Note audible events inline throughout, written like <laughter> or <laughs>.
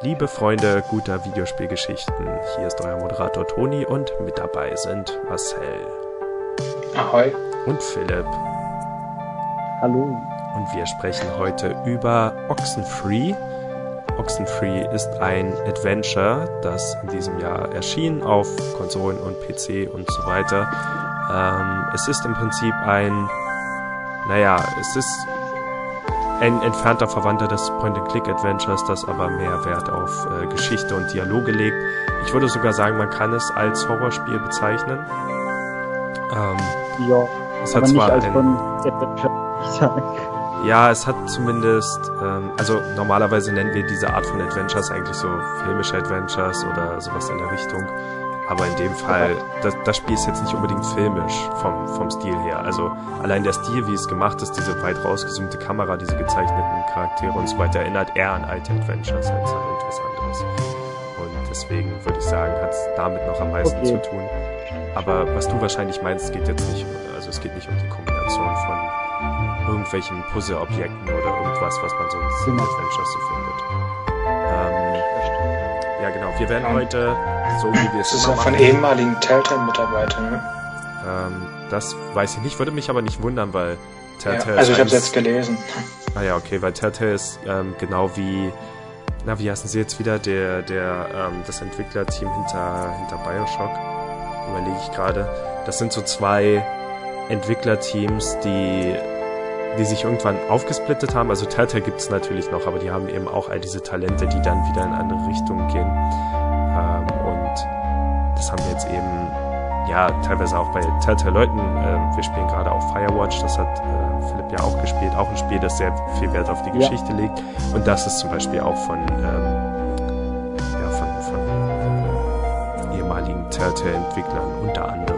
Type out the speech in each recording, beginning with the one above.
Liebe Freunde guter Videospielgeschichten, hier ist euer Moderator Toni und mit dabei sind Marcel. Ahoi. Und Philipp. Hallo. Und wir sprechen heute über Oxenfree. Oxenfree ist ein Adventure, das in diesem Jahr erschien auf Konsolen und PC und so weiter. Ähm, es ist im Prinzip ein, naja, es ist ein entfernter Verwandter des Point-and-Click-Adventures, das aber mehr Wert auf äh, Geschichte und Dialoge legt. Ich würde sogar sagen, man kann es als Horrorspiel bezeichnen. Ähm, ja, es hat zwar nicht als ein. Ja, es hat zumindest, ähm, also normalerweise nennen wir diese Art von Adventures eigentlich so filmische Adventures oder sowas in der Richtung. Aber in dem Fall, das, das Spiel ist jetzt nicht unbedingt filmisch vom, vom Stil her. Also allein der Stil, wie es gemacht ist, diese weit rausgezoomte Kamera, diese gezeichneten Charaktere und so weiter, erinnert eher an alte Adventures als an etwas anderes. Und deswegen würde ich sagen, hat es damit noch am meisten okay. zu tun. Aber was du wahrscheinlich meinst, geht jetzt nicht, also es geht nicht um die Kombination von irgendwelchen Puzzle-Objekten oder irgendwas, was man sonst in Adventures so findet. Ähm, ja, genau. Wir werden heute so wie wir es Das ist ja von ehemaligen Telltale-Mitarbeitern, ne? Ähm, das weiß ich nicht, würde mich aber nicht wundern, weil Telltale. Ja, also ich habe es jetzt gelesen. <laughs> Ah ja, okay, weil Telltale ist ähm, genau wie, na wie heißen sie jetzt wieder, der, der, ähm, das Entwicklerteam hinter, hinter Bioshock, überlege ich gerade. Das sind so zwei Entwicklerteams, die die sich irgendwann aufgesplittet haben. Also Telltale gibt es natürlich noch, aber die haben eben auch all diese Talente, die dann wieder in andere Richtungen gehen. Jetzt eben, ja, teilweise auch bei Telltale-Leuten. Äh, wir spielen gerade auch Firewatch, das hat äh, Philipp ja auch gespielt. Auch ein Spiel, das sehr viel Wert auf die Geschichte ja. legt. Und das ist zum Beispiel auch von, ähm, ja, von, von ehemaligen Telltale-Entwicklern unter anderem.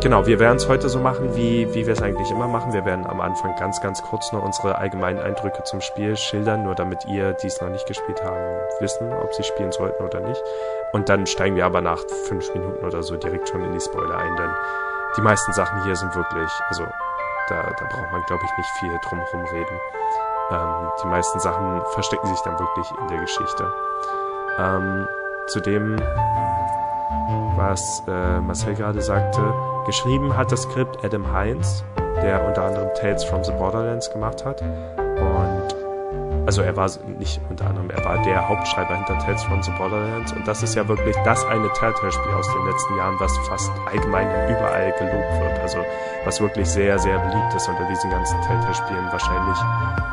Genau, wir werden es heute so machen, wie, wie wir es eigentlich immer machen. Wir werden am Anfang ganz, ganz kurz nur unsere allgemeinen Eindrücke zum Spiel schildern, nur damit ihr, die es noch nicht gespielt haben, wissen, ob sie spielen sollten oder nicht. Und dann steigen wir aber nach fünf Minuten oder so direkt schon in die Spoiler ein, denn die meisten Sachen hier sind wirklich, also da, da braucht man, glaube ich, nicht viel drum herum reden. Ähm, die meisten Sachen verstecken sich dann wirklich in der Geschichte. Ähm, zudem, was äh, Marcel gerade sagte, Geschrieben hat das Skript Adam Hines, der unter anderem Tales from the Borderlands gemacht hat. Und also er war nicht unter anderem, er war der Hauptschreiber hinter Tales from the Borderlands und das ist ja wirklich das eine Telltale-Spiel aus den letzten Jahren, was fast allgemein überall gelobt wird. Also was wirklich sehr, sehr beliebt ist unter diesen ganzen Telltale-Spielen wahrscheinlich,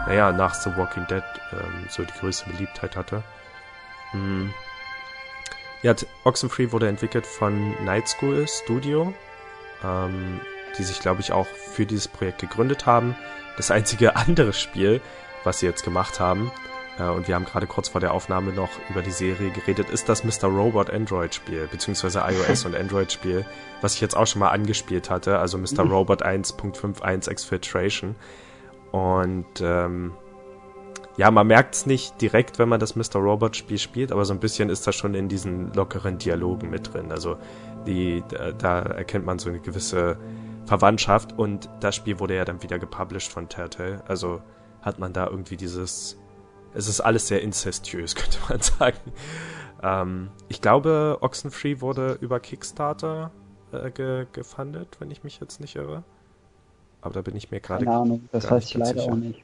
naja, nach The Walking Dead ähm, so die größte Beliebtheit hatte. Hm. Ja, Oxenfree wurde entwickelt von Night School Studio ähm, die sich, glaube ich, auch für dieses Projekt gegründet haben. Das einzige <laughs> andere Spiel, was sie jetzt gemacht haben, äh, und wir haben gerade kurz vor der Aufnahme noch über die Serie geredet, ist das Mr. Robot Android Spiel, beziehungsweise <laughs> iOS und Android Spiel, was ich jetzt auch schon mal angespielt hatte, also Mr. Mhm. Robot 1.51 Exfiltration. Und ähm, ja, man merkt es nicht direkt, wenn man das Mr. Robot Spiel spielt, aber so ein bisschen ist das schon in diesen lockeren Dialogen mit drin. Also die, da, da erkennt man so eine gewisse Verwandtschaft und das Spiel wurde ja dann wieder gepublished von Telltale. Also hat man da irgendwie dieses, es ist alles sehr incestuös, <laughs> könnte man sagen. Ähm, ich glaube, Oxenfree wurde über Kickstarter äh, ge gefundet, wenn ich mich jetzt nicht irre. Aber da bin ich mir gerade. Keine Ahnung, das weiß ich leider sicher. auch nicht.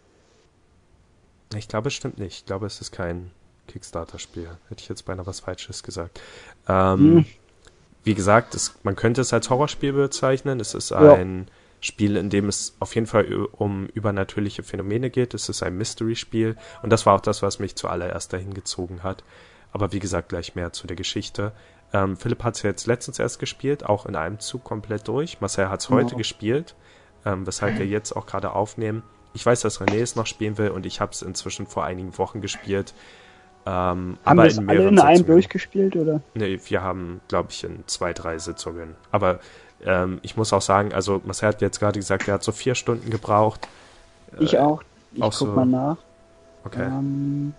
Ich glaube, es stimmt nicht. Ich glaube, es ist kein Kickstarter-Spiel. Hätte ich jetzt beinahe was Falsches gesagt. Ähm, hm wie gesagt, es, man könnte es als Horrorspiel bezeichnen. Es ist ein ja. Spiel, in dem es auf jeden Fall um übernatürliche Phänomene geht. Es ist ein Mystery-Spiel. Und das war auch das, was mich zuallererst dahin gezogen hat. Aber wie gesagt, gleich mehr zu der Geschichte. Ähm, Philipp hat es jetzt letztens erst gespielt, auch in einem Zug komplett durch. Marcel hat es genau. heute gespielt, ähm, weshalb wir jetzt auch gerade aufnehmen. Ich weiß, dass René es noch spielen will und ich habe es inzwischen vor einigen Wochen gespielt. Ähm, haben aber wir in alle in einem durchgespielt, oder? Nee, wir haben, glaube ich, in zwei, drei Sitzungen. Aber ähm, ich muss auch sagen, also Marcel hat jetzt gerade gesagt, er hat so vier Stunden gebraucht. Ich äh, auch. Ich auch guck so. mal nach. Okay. Ähm,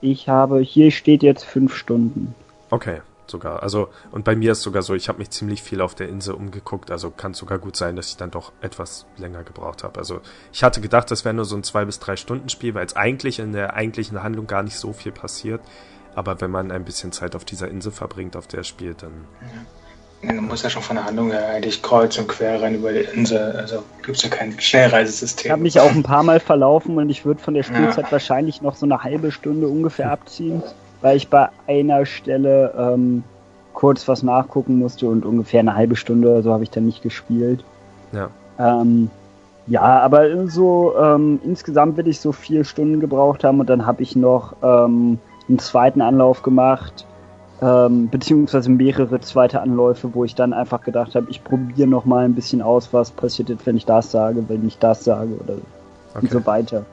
ich habe, hier steht jetzt fünf Stunden. Okay, sogar. Also, und bei mir ist sogar so, ich habe mich ziemlich viel auf der Insel umgeguckt, also kann sogar gut sein, dass ich dann doch etwas länger gebraucht habe. Also, ich hatte gedacht, das wäre nur so ein zwei bis drei Stunden Spiel, weil es eigentlich in der eigentlichen Handlung gar nicht so viel passiert. Aber wenn man ein bisschen Zeit auf dieser Insel verbringt, auf der er spielt, dann. Ja. Man muss ja schon von der Handlung her eigentlich kreuz und quer rein über die Insel. Also gibt es ja kein Schnellreisesystem. Ich habe mich auch ein paar Mal verlaufen und ich würde von der Spielzeit ja. wahrscheinlich noch so eine halbe Stunde ungefähr abziehen weil ich bei einer Stelle ähm, kurz was nachgucken musste und ungefähr eine halbe Stunde oder so habe ich dann nicht gespielt. Ja. Ähm, ja, aber so ähm, insgesamt will ich so vier Stunden gebraucht haben und dann habe ich noch ähm, einen zweiten Anlauf gemacht, ähm, beziehungsweise mehrere zweite Anläufe, wo ich dann einfach gedacht habe, ich probiere noch mal ein bisschen aus, was passiert jetzt, wenn ich das sage, wenn ich das sage oder okay. und so weiter.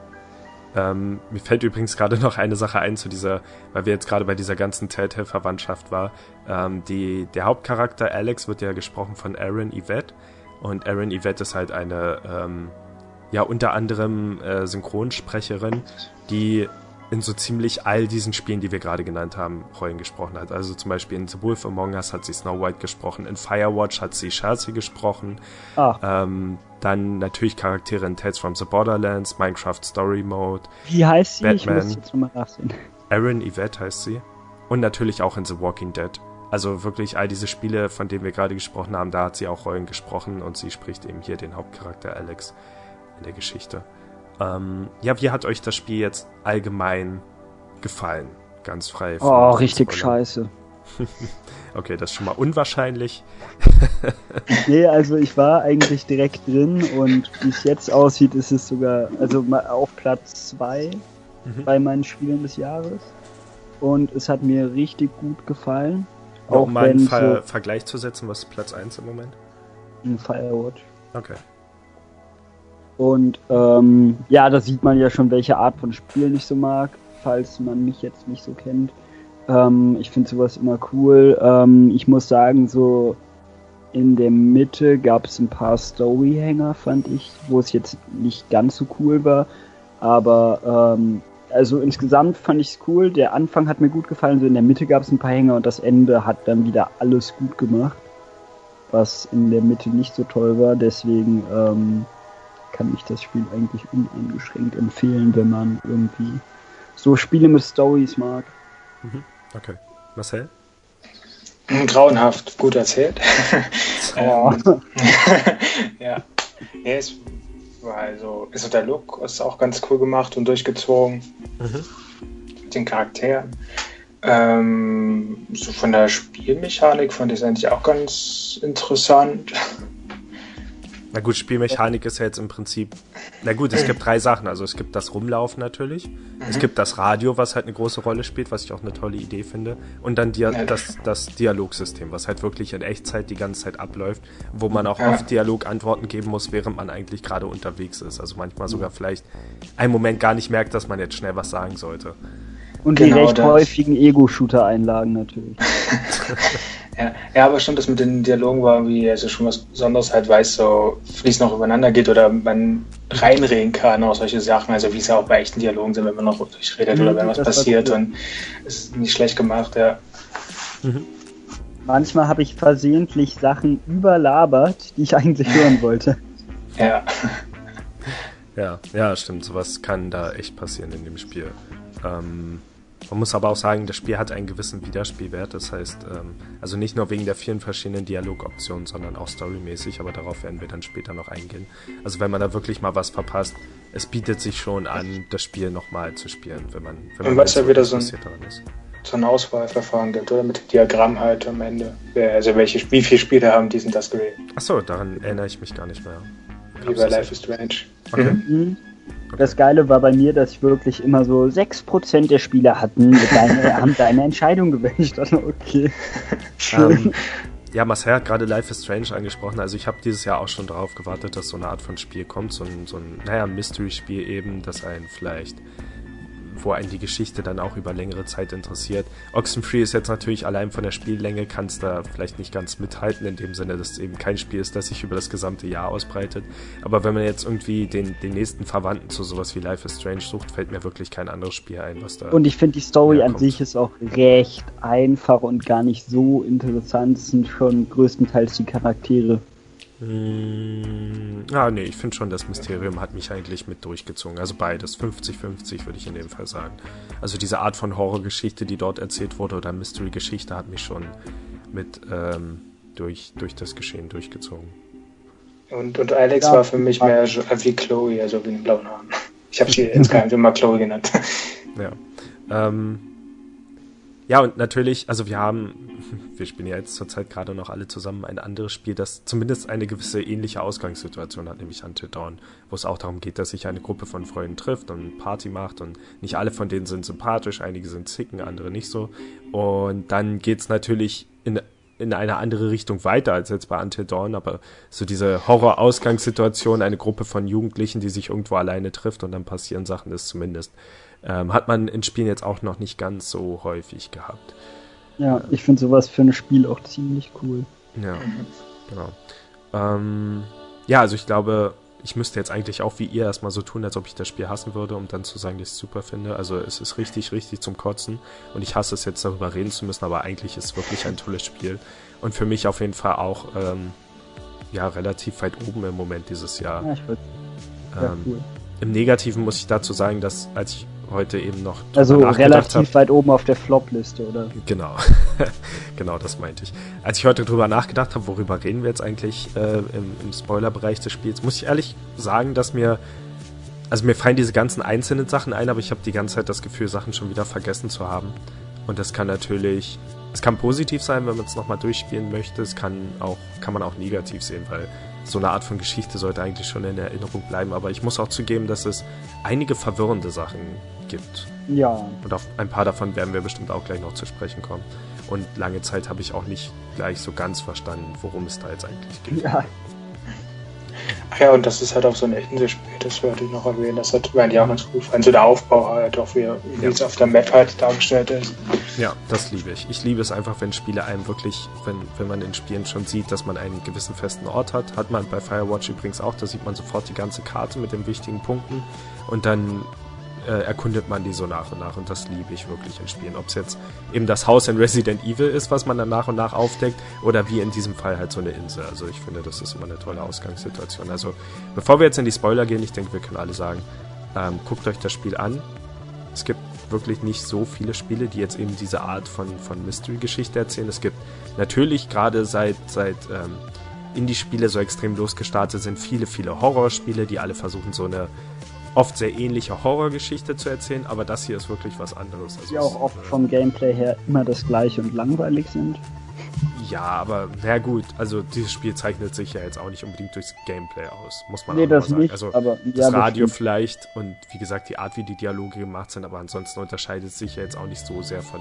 Ähm, mir fällt übrigens gerade noch eine Sache ein zu dieser, weil wir jetzt gerade bei dieser ganzen Telltale-Verwandtschaft war. Ähm, die, der Hauptcharakter Alex wird ja gesprochen von Aaron Yvette und Aaron Yvette ist halt eine, ähm, ja, unter anderem äh, Synchronsprecherin, die in so ziemlich all diesen Spielen, die wir gerade genannt haben, Rollen gesprochen hat. Also zum Beispiel in The Wolf Among Us hat sie Snow White gesprochen, in Firewatch hat sie Chelsea gesprochen. Ah. Ähm, dann natürlich Charaktere in Tales from the Borderlands, Minecraft Story Mode. Wie heißt sie? Batman. Ich muss jetzt nochmal nachsehen. Erin Yvette heißt sie. Und natürlich auch in The Walking Dead. Also wirklich all diese Spiele, von denen wir gerade gesprochen haben, da hat sie auch Rollen gesprochen und sie spricht eben hier den Hauptcharakter Alex in der Geschichte. Ähm, ja, wie hat euch das Spiel jetzt allgemein gefallen? Ganz frei. Oh, richtig scheiße. <laughs> okay, das ist schon mal unwahrscheinlich. <laughs> nee, also ich war eigentlich direkt drin und wie es jetzt aussieht, ist es sogar, also auf Platz 2 mhm. bei meinen Spielen des Jahres. Und es hat mir richtig gut gefallen. Auch um mal einen Ver so Vergleich zu setzen, was ist Platz 1 im Moment? Ein Firewatch. Okay. Und ähm, ja, da sieht man ja schon, welche Art von Spiel ich so mag, falls man mich jetzt nicht so kennt. Ähm, ich finde sowas immer cool. Ähm, ich muss sagen, so in der Mitte gab es ein paar Storyhänger, fand ich, wo es jetzt nicht ganz so cool war. Aber ähm, also insgesamt fand ich es cool. Der Anfang hat mir gut gefallen. So in der Mitte gab es ein paar Hänger und das Ende hat dann wieder alles gut gemacht, was in der Mitte nicht so toll war. Deswegen ähm, kann ich das Spiel eigentlich uneingeschränkt empfehlen, wenn man irgendwie so Spiele mit Stories mag. Mhm. Okay. Marcel? Grauenhaft gut erzählt. <laughs> ja. <laughs> ja. ja es war also, also der Look ist auch ganz cool gemacht und durchgezogen. Mhm. Mit den Charakteren. Ähm, so von der Spielmechanik fand ich es eigentlich auch ganz interessant. Na gut, Spielmechanik ist ja jetzt im Prinzip. Na gut, es gibt drei Sachen. Also es gibt das Rumlaufen natürlich. Mhm. Es gibt das Radio, was halt eine große Rolle spielt, was ich auch eine tolle Idee finde. Und dann Dia das, das Dialogsystem, was halt wirklich in Echtzeit die ganze Zeit abläuft, wo man auch ja. oft Dialogantworten geben muss, während man eigentlich gerade unterwegs ist. Also manchmal sogar vielleicht einen Moment gar nicht merkt, dass man jetzt schnell was sagen sollte. Und genau die recht das. häufigen Ego-Shooter-Einlagen natürlich. <laughs> Ja, ja, aber stimmt, das mit den Dialogen war irgendwie also schon was Besonderes, halt, weil es so fließend noch übereinander geht oder man reinreden kann auch solche Sachen, also wie es ja auch bei echten Dialogen sind, wenn man noch durchredet mhm, oder wenn was passiert und es ist nicht schlecht gemacht, ja. Mhm. Manchmal habe ich versehentlich Sachen überlabert, die ich eigentlich hören <laughs> wollte. Ja. Ja, ja, stimmt, sowas kann da echt passieren in dem Spiel. Ähm, man muss aber auch sagen, das Spiel hat einen gewissen Wiederspielwert. Das heißt, ähm, also nicht nur wegen der vielen verschiedenen Dialogoptionen, sondern auch storymäßig, aber darauf werden wir dann später noch eingehen. Also wenn man da wirklich mal was verpasst, es bietet sich schon an, das Spiel nochmal zu spielen, wenn man, wenn man Und was ja wieder so ein, so ein Auswahlverfahren gibt, oder? Mit dem Diagramm halt am Ende. Also welche, wie viele Spiele haben diesen das gewählt? Achso, daran erinnere ich mich gar nicht mehr. Wie bei Life is Strange. Okay. Mhm. Das Geile war bei mir, dass ich wirklich immer so 6% der Spieler hatten, deine, <laughs> haben deine Entscheidung gewählt. Ich dachte, okay. Um, ähm, ja, Marcel hat gerade Life is Strange angesprochen. Also ich habe dieses Jahr auch schon darauf gewartet, dass so eine Art von Spiel kommt. So ein, so ein naja, Mystery-Spiel eben, das einen vielleicht wo einen die Geschichte dann auch über längere Zeit interessiert. Oxenfree ist jetzt natürlich allein von der Spiellänge, kannst da vielleicht nicht ganz mithalten, in dem Sinne, dass es eben kein Spiel ist, das sich über das gesamte Jahr ausbreitet. Aber wenn man jetzt irgendwie den, den nächsten Verwandten zu sowas wie Life is Strange sucht, fällt mir wirklich kein anderes Spiel ein, was da. Und ich finde, die Story an sich ist auch recht einfach und gar nicht so interessant. Es sind schon größtenteils die Charaktere. Hm, ah, nee, ich finde schon, das Mysterium hat mich eigentlich mit durchgezogen. Also beides, 50-50 würde ich in dem Fall sagen. Also diese Art von Horrorgeschichte, die dort erzählt wurde, oder Mystery-Geschichte, hat mich schon mit ähm, durch, durch das Geschehen durchgezogen. Und, und Alex ja, war für mich mehr wie Chloe, also wie den blauen Haaren. Ich habe sie insgeheim immer Chloe genannt. Ja. Ähm, ja, und natürlich, also wir haben <laughs> wir spielen ja jetzt zurzeit gerade noch alle zusammen ein anderes Spiel, das zumindest eine gewisse ähnliche Ausgangssituation hat, nämlich Until Dawn, wo es auch darum geht, dass sich eine Gruppe von Freunden trifft und Party macht und nicht alle von denen sind sympathisch, einige sind zicken, andere nicht so. Und dann geht es natürlich in in eine andere Richtung weiter als jetzt bei Until Dawn, aber so diese Horror-Ausgangssituation, eine Gruppe von Jugendlichen, die sich irgendwo alleine trifft und dann passieren Sachen, ist zumindest, ähm, hat man in Spielen jetzt auch noch nicht ganz so häufig gehabt. Ja, ich finde sowas für ein Spiel auch ziemlich cool. Ja, genau. Ähm, ja, also ich glaube, ich müsste jetzt eigentlich auch wie ihr erstmal so tun, als ob ich das Spiel hassen würde, um dann zu sagen, dass ich es super finde. Also es ist richtig, richtig zum Kotzen und ich hasse es jetzt darüber reden zu müssen, aber eigentlich ist es wirklich ein tolles Spiel und für mich auf jeden Fall auch ähm, ja relativ weit oben im Moment dieses Jahr. Ja, ich würde. Ähm, cool. Im Negativen muss ich dazu sagen, dass als ich heute eben noch. Also relativ hab. weit oben auf der Flop-Liste, oder? Genau. <laughs> genau, das meinte ich. Als ich heute drüber nachgedacht habe, worüber reden wir jetzt eigentlich äh, im, im Spoiler-Bereich des Spiels, muss ich ehrlich sagen, dass mir. Also mir fallen diese ganzen einzelnen Sachen ein, aber ich habe die ganze Zeit das Gefühl, Sachen schon wieder vergessen zu haben. Und das kann natürlich. Es kann positiv sein, wenn man es nochmal durchspielen möchte. Es kann auch, kann man auch negativ sehen, weil so eine Art von Geschichte sollte eigentlich schon in Erinnerung bleiben. Aber ich muss auch zugeben, dass es einige verwirrende Sachen gibt. Ja. Und auf ein paar davon werden wir bestimmt auch gleich noch zu sprechen kommen. Und lange Zeit habe ich auch nicht gleich so ganz verstanden, worum es da jetzt eigentlich geht. Ja. Ach ja, und das ist halt auch so ein Echtenspiel, das wollte ich noch erwähnen. Das hat meine ich auch ganz gut gefallen. So der Aufbau halt auch, wie, wie ja. es auf der Map halt dargestellt ist. Ja, das liebe ich. Ich liebe es einfach, wenn Spiele einem wirklich, wenn, wenn man in Spielen schon sieht, dass man einen gewissen festen Ort hat. Hat man bei Firewatch übrigens auch, da sieht man sofort die ganze Karte mit den wichtigen Punkten. Und dann äh, erkundet man die so nach und nach und das liebe ich wirklich in Spielen. Ob es jetzt eben das Haus in Resident Evil ist, was man dann nach und nach aufdeckt, oder wie in diesem Fall halt so eine Insel. Also ich finde, das ist immer eine tolle Ausgangssituation. Also bevor wir jetzt in die Spoiler gehen, ich denke, wir können alle sagen, ähm, guckt euch das Spiel an. Es gibt wirklich nicht so viele Spiele, die jetzt eben diese Art von, von Mystery-Geschichte erzählen. Es gibt natürlich gerade seit, seit ähm, Indie-Spiele so extrem losgestartet sind, viele, viele Horrorspiele, die alle versuchen, so eine oft sehr ähnliche Horrorgeschichte zu erzählen, aber das hier ist wirklich was anderes. Also die auch oft vom Gameplay her immer das gleiche und langweilig sind. Ja, aber na gut, also dieses Spiel zeichnet sich ja jetzt auch nicht unbedingt durchs Gameplay aus, muss man nee, auch das sagen. Nicht, also aber, das Radio bestimmt. vielleicht und wie gesagt die Art, wie die Dialoge gemacht sind, aber ansonsten unterscheidet sich ja jetzt auch nicht so sehr von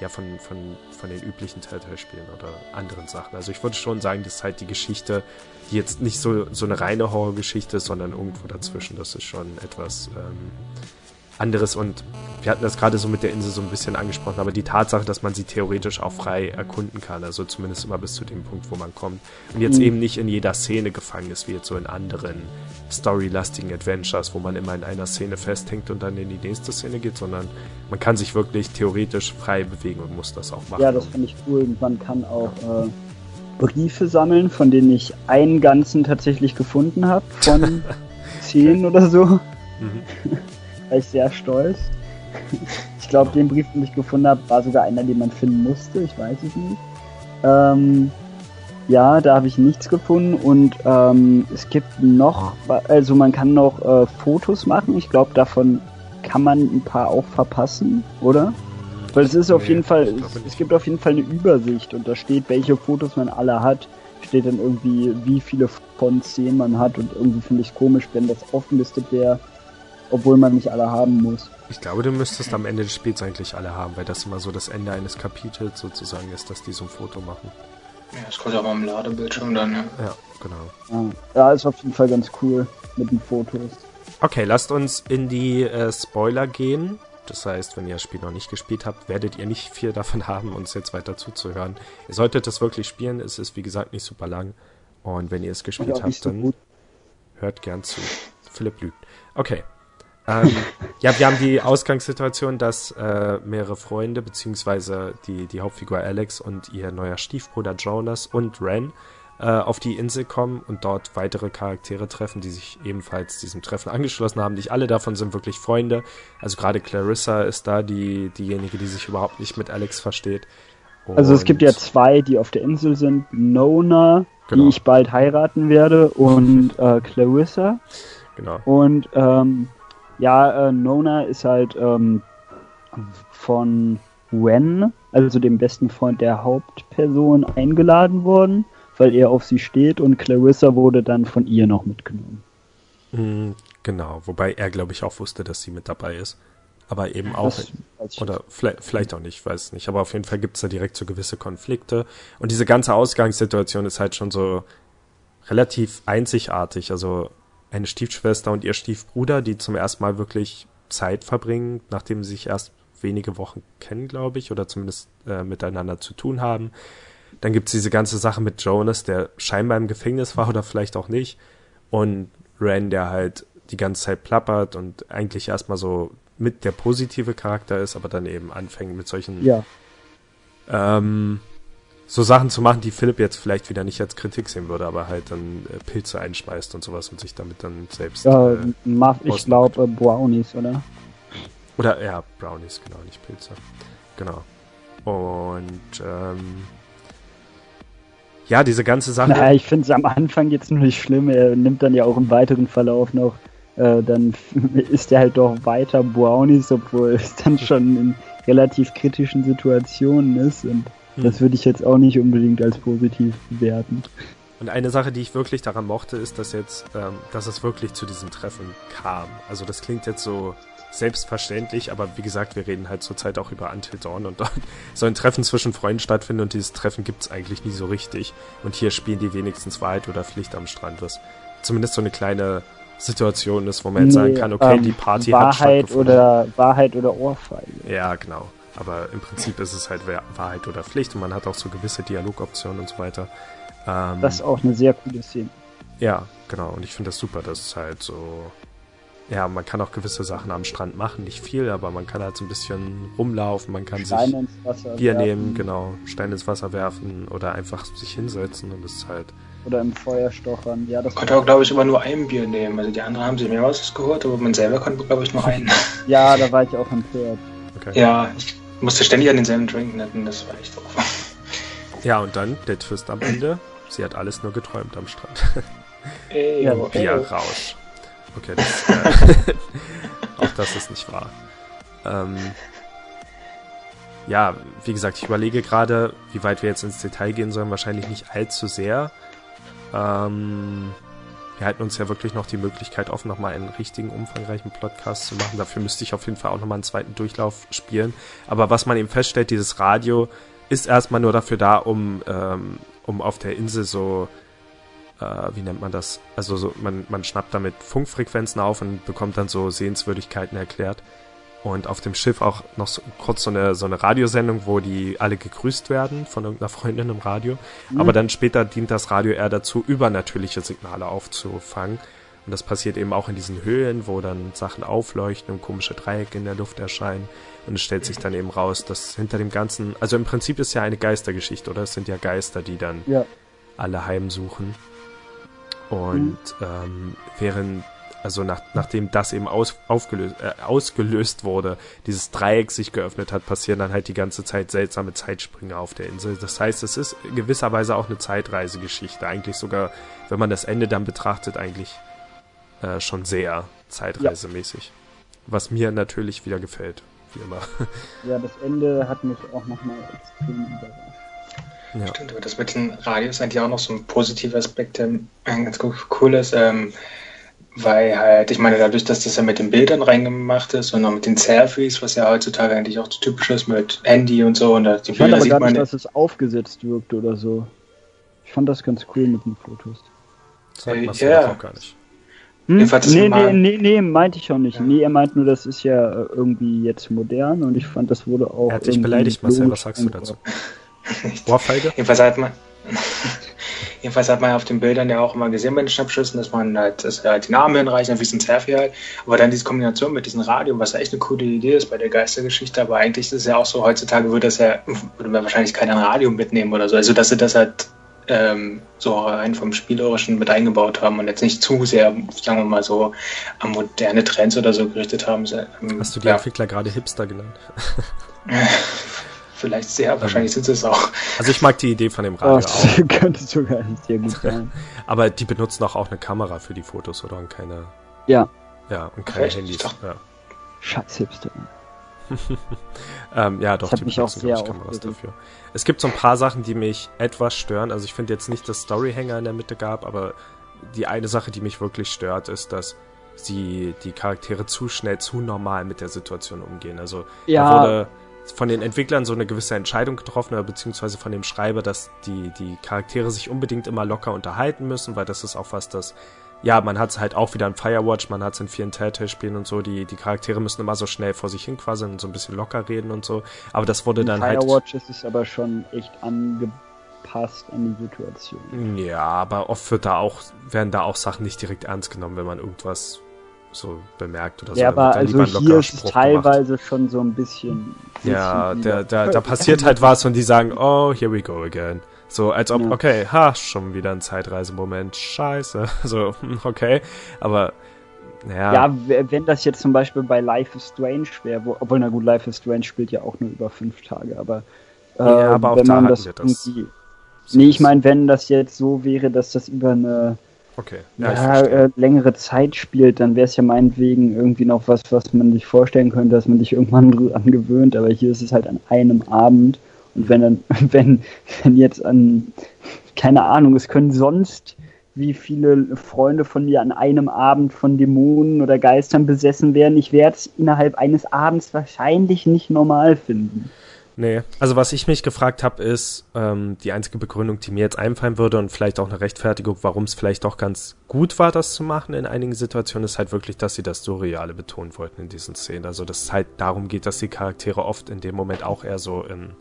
ja, von, von, von den üblichen Telltale-Spielen oder anderen Sachen. Also ich würde schon sagen, das ist halt die Geschichte, die jetzt nicht so, so eine reine Horrorgeschichte ist, sondern irgendwo dazwischen. Das ist schon etwas ähm, anderes und wir hatten das gerade so mit der Insel so ein bisschen angesprochen, aber die Tatsache, dass man sie theoretisch auch frei erkunden kann, also zumindest immer bis zu dem Punkt, wo man kommt und jetzt mhm. eben nicht in jeder Szene gefangen ist, wie jetzt so in anderen storylastigen Adventures, wo man immer in einer Szene festhängt und dann in die nächste Szene geht, sondern man kann sich wirklich theoretisch frei bewegen und muss das auch machen. Ja, das finde ich cool und man kann auch äh, Briefe sammeln, von denen ich einen ganzen tatsächlich gefunden habe, von <laughs> zehn oder so. Mhm. <laughs> war ich sehr stolz. Ich glaube, den Brief, den ich gefunden habe, war sogar einer, den man finden musste. Ich weiß es nicht. Ähm, ja, da habe ich nichts gefunden und ähm, es gibt noch, also man kann noch äh, Fotos machen. Ich glaube, davon kann man ein paar auch verpassen, oder? Weil es ist auf nee, jeden Fall, es, es gibt auf jeden Fall eine Übersicht und da steht, welche Fotos man alle hat. Steht dann irgendwie, wie viele von zehn man hat und irgendwie finde ich komisch, wenn das aufgelistet wäre, obwohl man nicht alle haben muss. Ich glaube, du müsstest am Ende des Spiels eigentlich alle haben, weil das immer so das Ende eines Kapitels sozusagen ist, dass die so ein Foto machen. Ja, das kommt aber am Ladebildschirm dann, ja. Ja, genau. Ja, ja, ist auf jeden Fall ganz cool mit den Fotos. Okay, lasst uns in die äh, Spoiler gehen. Das heißt, wenn ihr das Spiel noch nicht gespielt habt, werdet ihr nicht viel <laughs> davon haben, uns jetzt weiter zuzuhören. Ihr solltet das wirklich spielen. Es ist, wie gesagt, nicht super lang. Und wenn ihr es gespielt habt, so dann gut. hört gern zu. Philipp lügt. Okay. Ähm, ja, wir haben die Ausgangssituation, dass äh, mehrere Freunde, beziehungsweise die, die Hauptfigur Alex und ihr neuer Stiefbruder Jonas und Ren äh, auf die Insel kommen und dort weitere Charaktere treffen, die sich ebenfalls diesem Treffen angeschlossen haben. Nicht alle davon sind wirklich Freunde. Also gerade Clarissa ist da die, diejenige, die sich überhaupt nicht mit Alex versteht. Und also es gibt ja zwei, die auf der Insel sind. Nona, genau. die ich bald heiraten werde, und äh, Clarissa. Genau. Und ähm, ja, äh, Nona ist halt ähm, von Wen, also dem besten Freund der Hauptperson, eingeladen worden weil er auf sie steht und Clarissa wurde dann von ihr noch mitgenommen. Mhm, genau, wobei er, glaube ich, auch wusste, dass sie mit dabei ist. Aber eben auch, oder vielleicht, vielleicht, auch nicht, weiß nicht. Aber auf jeden Fall gibt es da direkt so gewisse Konflikte. Und diese ganze Ausgangssituation ist halt schon so relativ einzigartig. Also eine Stiefschwester und ihr Stiefbruder, die zum ersten Mal wirklich Zeit verbringen, nachdem sie sich erst wenige Wochen kennen, glaube ich, oder zumindest äh, miteinander zu tun haben. Dann gibt's diese ganze Sache mit Jonas, der scheinbar im Gefängnis war oder vielleicht auch nicht. Und Ren, der halt die ganze Zeit plappert und eigentlich erstmal so mit der positive Charakter ist, aber dann eben anfängt mit solchen ja. ähm, so Sachen zu machen, die Philipp jetzt vielleicht wieder nicht als Kritik sehen würde, aber halt dann äh, Pilze einschmeißt und sowas und sich damit dann selbst. Ja, äh, ich glaube äh, Brownies, oder? Oder ja, Brownies, genau, nicht Pilze. Genau. Und ähm, ja, diese ganze Sache. Naja, ich finde es am Anfang jetzt nur nicht schlimm. Er nimmt dann ja auch im weiteren Verlauf noch, äh, dann <laughs> ist er halt doch weiter Brownies, obwohl es dann schon in relativ kritischen Situationen ist. Und. Das würde ich jetzt auch nicht unbedingt als positiv bewerten. Und eine Sache, die ich wirklich daran mochte, ist, dass jetzt, ähm, dass es wirklich zu diesem Treffen kam. Also das klingt jetzt so selbstverständlich, aber wie gesagt, wir reden halt zurzeit auch über Until Dawn und dort <laughs> soll ein Treffen zwischen Freunden stattfinden und dieses Treffen gibt's eigentlich nie so richtig. Und hier spielen die wenigstens Wahrheit oder Pflicht am Strand, was zumindest so eine kleine Situation ist, wo man jetzt nee, sagen kann, okay, ähm, die Party Wahrheit hat oder Wahrheit oder Ohrfeige. Ja, genau. Aber im Prinzip ist es halt Wahrheit oder Pflicht und man hat auch so gewisse Dialogoptionen und so weiter. Ähm, das ist auch eine sehr coole Szene. Ja, genau. Und ich finde das super, dass es halt so ja, man kann auch gewisse Sachen am Strand machen, nicht viel, aber man kann halt so ein bisschen rumlaufen, man kann Steine sich ins Wasser Bier werfen. nehmen, genau, Steine ins Wasser werfen oder einfach sich hinsetzen und ist halt. Oder im Feuer stochern, ja, das. Man konnte auch, glaube ich, immer nur ein Bier nehmen. Also die anderen haben sich mehr ausgeholt, aber man selber konnte, glaube ich, nur <laughs> einen. ja, da war ich auch empört. Okay. Ja, ich musste ständig an denselben Drink nennen, das war echt doof. <laughs> Ja, und dann der Twist am Ende. Sie hat alles nur geträumt am Strand. Ey, ja, Bierrausch. Okay, das, <laughs> äh, auch das ist nicht wahr. Ähm, ja, wie gesagt, ich überlege gerade, wie weit wir jetzt ins Detail gehen sollen. Wahrscheinlich nicht allzu sehr. Ähm, wir halten uns ja wirklich noch die Möglichkeit offen, nochmal einen richtigen, umfangreichen Podcast zu machen. Dafür müsste ich auf jeden Fall auch nochmal einen zweiten Durchlauf spielen. Aber was man eben feststellt, dieses Radio ist erstmal nur dafür da, um, ähm, um auf der Insel so äh, wie nennt man das? Also so, man, man schnappt damit Funkfrequenzen auf und bekommt dann so Sehenswürdigkeiten erklärt. Und auf dem Schiff auch noch so, kurz so eine, so eine Radiosendung, wo die alle gegrüßt werden von irgendeiner Freundin im Radio. Mhm. Aber dann später dient das Radio eher dazu, übernatürliche Signale aufzufangen. Und das passiert eben auch in diesen Höhlen, wo dann Sachen aufleuchten und komische Dreiecke in der Luft erscheinen. Und es stellt sich dann eben raus, dass hinter dem Ganzen, also im Prinzip ist ja eine Geistergeschichte, oder? Es sind ja Geister, die dann ja. alle heimsuchen. Und mhm. ähm, während, also nach, nachdem das eben aus, aufgelöst, äh, ausgelöst wurde, dieses Dreieck sich geöffnet hat, passieren dann halt die ganze Zeit seltsame Zeitsprünge auf der Insel. Das heißt, es ist gewisserweise auch eine Zeitreisegeschichte. Eigentlich sogar, wenn man das Ende dann betrachtet, eigentlich äh, schon sehr zeitreisemäßig. Ja. Was mir natürlich wieder gefällt, wie immer. <laughs> Ja, das Ende hat mich auch nochmal extrem überrascht. Ja. Stimmt, aber das mit den Radios ist eigentlich auch noch so ein positiver Aspekt, der ganz cool ist, ähm, weil halt, ich meine, dadurch, dass das ja mit den Bildern reingemacht ist und auch mit den Selfies, was ja heutzutage eigentlich auch typisch ist mit Handy und so, und die ich Bilder fand aber sieht gar nicht, dass es aufgesetzt wirkt oder so. Ich fand das ganz cool mit den Fotos. Zeigt äh, ja. auch gar nicht. Hm? Nee, nee, nee, nee, meinte ich auch nicht. Ja. Nee, er meint nur, das ist ja äh, irgendwie jetzt modern und ich fand, das wurde auch. Er hat dich beleidigt, Marcel, was sagst du dazu? <laughs> Ohrfeige? Jedenfalls hat man. Jedenfalls hat man auf den Bildern ja auch immer gesehen bei den Schnappschüssen, dass man halt, dass halt die Namen hinreichen, wie es ein Selfie halt. Aber dann diese Kombination mit diesem Radio, was ja echt eine coole Idee ist bei der Geistergeschichte, aber eigentlich ist es ja auch so, heutzutage würde das ja, würde man wahrscheinlich kein Radio mitnehmen oder so. Also, dass sie das halt ähm, so rein vom Spielerischen mit eingebaut haben und jetzt nicht zu sehr, sagen wir mal so, an moderne Trends oder so gerichtet haben. Ähm, Hast du die ja. Entwickler gerade Hipster genannt? <laughs> Vielleicht sehr, wahrscheinlich sind sie es auch. Also ich mag die Idee von dem Radio oh, <laughs> auch. könnte sogar sehr gut sein. <laughs> Aber die benutzen auch, auch eine Kamera für die Fotos, oder? Und keine... Ja. Ja, und keine Echt? Handys. Ja. Scheiß Hipster. <laughs> ähm, ja, doch, die mich auch sehr ich, Kameras dafür. Es gibt so ein paar Sachen, die mich etwas stören. Also ich finde jetzt nicht, dass Storyhänger in der Mitte gab, aber die eine Sache, die mich wirklich stört, ist, dass sie die Charaktere zu schnell, zu normal mit der Situation umgehen. Also ja. da wurde von den Entwicklern so eine gewisse Entscheidung getroffen, oder beziehungsweise von dem Schreiber, dass die, die Charaktere sich unbedingt immer locker unterhalten müssen, weil das ist auch was, das ja, man hat es halt auch wieder in Firewatch, man hat es in vielen Telltale-Spielen und so, die, die Charaktere müssen immer so schnell vor sich hin quasi und so ein bisschen locker reden und so. Aber das wurde in dann Firewatch halt. Firewatch ist es aber schon echt angepasst an die Situation. Ja, aber oft wird da auch, werden da auch Sachen nicht direkt ernst genommen, wenn man irgendwas so bemerkt oder so. Ja, aber also hier ist es teilweise gemacht. schon so ein bisschen. Ja, der, der, da passiert halt was und die sagen, oh, here we go again. So, als ob, ja. okay, ha, schon wieder ein Zeitreisemoment, scheiße. <laughs> So, okay, aber, ja. Ja, wenn das jetzt zum Beispiel bei Life is Strange wäre, obwohl, na gut, Life is Strange spielt ja auch nur über fünf Tage, aber, äh, ja, aber auch wenn man das, das irgendwie. Nee, ich meine, wenn das jetzt so wäre, dass das über eine okay. ja, ja äh, längere Zeit spielt, dann wäre es ja meinetwegen irgendwie noch was, was man sich vorstellen könnte, dass man sich irgendwann angewöhnt, aber hier ist es halt an einem Abend und wenn dann, <laughs> wenn, wenn jetzt an, keine Ahnung, es können sonst wie viele Freunde von mir an einem Abend von Dämonen oder Geistern besessen werden, ich werde es innerhalb eines Abends wahrscheinlich nicht normal finden. Nee, also was ich mich gefragt habe, ist ähm, die einzige Begründung, die mir jetzt einfallen würde und vielleicht auch eine Rechtfertigung, warum es vielleicht doch ganz gut war, das zu machen in einigen Situationen, ist halt wirklich, dass sie das Surreale betonen wollten in diesen Szenen. Also dass es halt darum geht, dass die Charaktere oft in dem Moment auch eher so in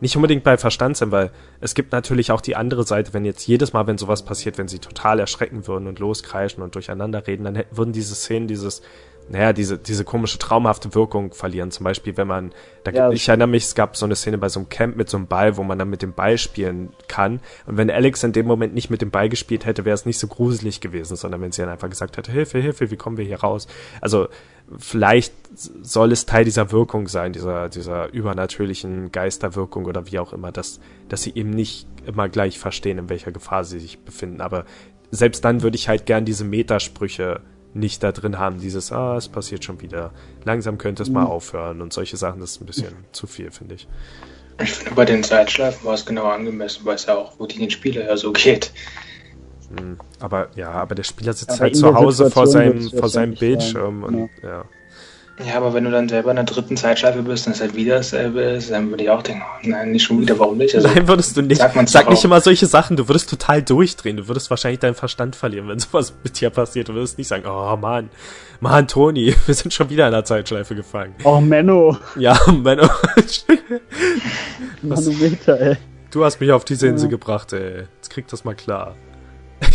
nicht unbedingt bei Verstand sind, weil es gibt natürlich auch die andere Seite, wenn jetzt jedes Mal, wenn sowas passiert, wenn sie total erschrecken würden und loskreischen und durcheinander reden, dann würden diese Szenen dieses naja, diese, diese komische traumhafte Wirkung verlieren. Zum Beispiel, wenn man, da, ja, ich erinnere mich, es gab so eine Szene bei so einem Camp mit so einem Ball, wo man dann mit dem Ball spielen kann. Und wenn Alex in dem Moment nicht mit dem Ball gespielt hätte, wäre es nicht so gruselig gewesen, sondern wenn sie dann einfach gesagt hätte, Hilfe, Hilfe, wie kommen wir hier raus? Also, vielleicht soll es Teil dieser Wirkung sein, dieser, dieser übernatürlichen Geisterwirkung oder wie auch immer, dass, dass sie eben nicht immer gleich verstehen, in welcher Gefahr sie sich befinden. Aber selbst dann würde ich halt gern diese Metasprüche nicht da drin haben, dieses, ah, es passiert schon wieder, langsam könnte es mal mhm. aufhören und solche Sachen, das ist ein bisschen zu viel, finde ich. Ich finde, bei den Zeitschleifen war es genau angemessen, weil es ja auch routinen den Spieler ja so geht. Hm, aber ja, aber der Spieler sitzt aber halt zu Hause vor seinem, vor seinem Bildschirm sein. und ja. Ja. Aber wenn du dann selber in der dritten Zeitschleife bist und es halt wieder dasselbe ist, dann würde ich auch denken, oh, nein, nicht schon wieder, warum nicht? Also, nein, würdest du nicht. Sag nicht immer solche Sachen, du würdest total durchdrehen, du würdest wahrscheinlich deinen Verstand verlieren, wenn <laughs> sowas mit dir passiert. Du würdest nicht sagen, oh Mann, Mann, Toni, <laughs> wir sind schon wieder in der Zeitschleife gefangen. Oh, Menno. Ja, <laughs> Menno. Manometer, ey. Du hast mich auf diese Insel ja. gebracht, ey. Jetzt krieg das mal klar.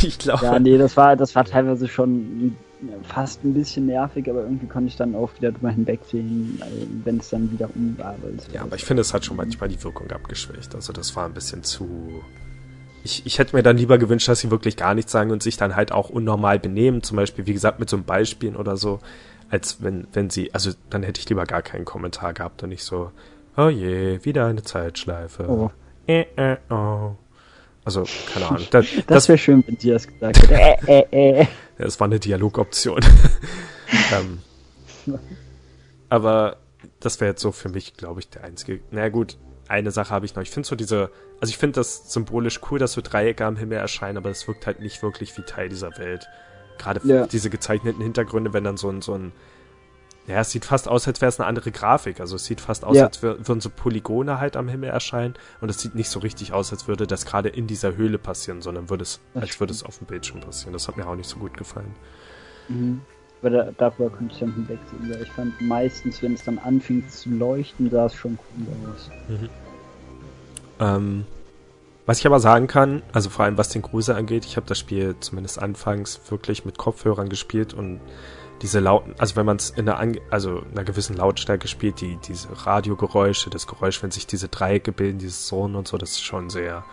Ich glaube. Ja, nee, das war, das war teilweise schon fast ein bisschen nervig, aber irgendwie konnte ich dann auch wieder drüber hinwegsehen, wenn es dann wieder um war. Ja, aber ich finde, es hat schon manchmal die Wirkung abgeschwächt. Also das war ein bisschen zu. Ich, ich hätte mir dann lieber gewünscht, dass sie wirklich gar nichts sagen und sich dann halt auch unnormal benehmen, zum Beispiel, wie gesagt, mit so einem Beispielen oder so, als wenn, wenn sie, also dann hätte ich lieber gar keinen Kommentar gehabt und nicht so, oh je, wieder eine Zeitschleife. Oh. Äh, äh, oh. Also, keine Ahnung. <laughs> Das, das wäre schön, wenn sie das gesagt hätte. <laughs> Äh, äh, äh. Es war eine Dialogoption. <laughs> ähm, aber das wäre jetzt so für mich, glaube ich, der einzige. Na naja, gut, eine Sache habe ich noch. Ich finde so diese, also ich finde das symbolisch cool, dass so Dreiecke am Himmel erscheinen, aber es wirkt halt nicht wirklich wie Teil dieser Welt. Gerade ja. diese gezeichneten Hintergründe, wenn dann so ein, so ein ja, es sieht fast aus, als wäre es eine andere Grafik. Also es sieht fast aus, ja. als würden so Polygone halt am Himmel erscheinen. Und es sieht nicht so richtig aus, als würde das gerade in dieser Höhle passieren, sondern würde es, als würde es auf dem Bildschirm passieren. Das hat mir auch nicht so gut gefallen. Mhm. Aber da, darüber könnte ich dann hinwegsehen, weil ich fand meistens, wenn es dann anfing zu leuchten, sah es schon cool aus. Mhm. Ähm, was ich aber sagen kann, also vor allem was den Grusel angeht, ich habe das Spiel zumindest anfangs wirklich mit Kopfhörern gespielt und diese lauten, also wenn man es in einer, also einer gewissen Lautstärke spielt, die diese Radiogeräusche, das Geräusch, wenn sich diese Dreiecke bilden, dieses Sohn und so, das ist schon sehr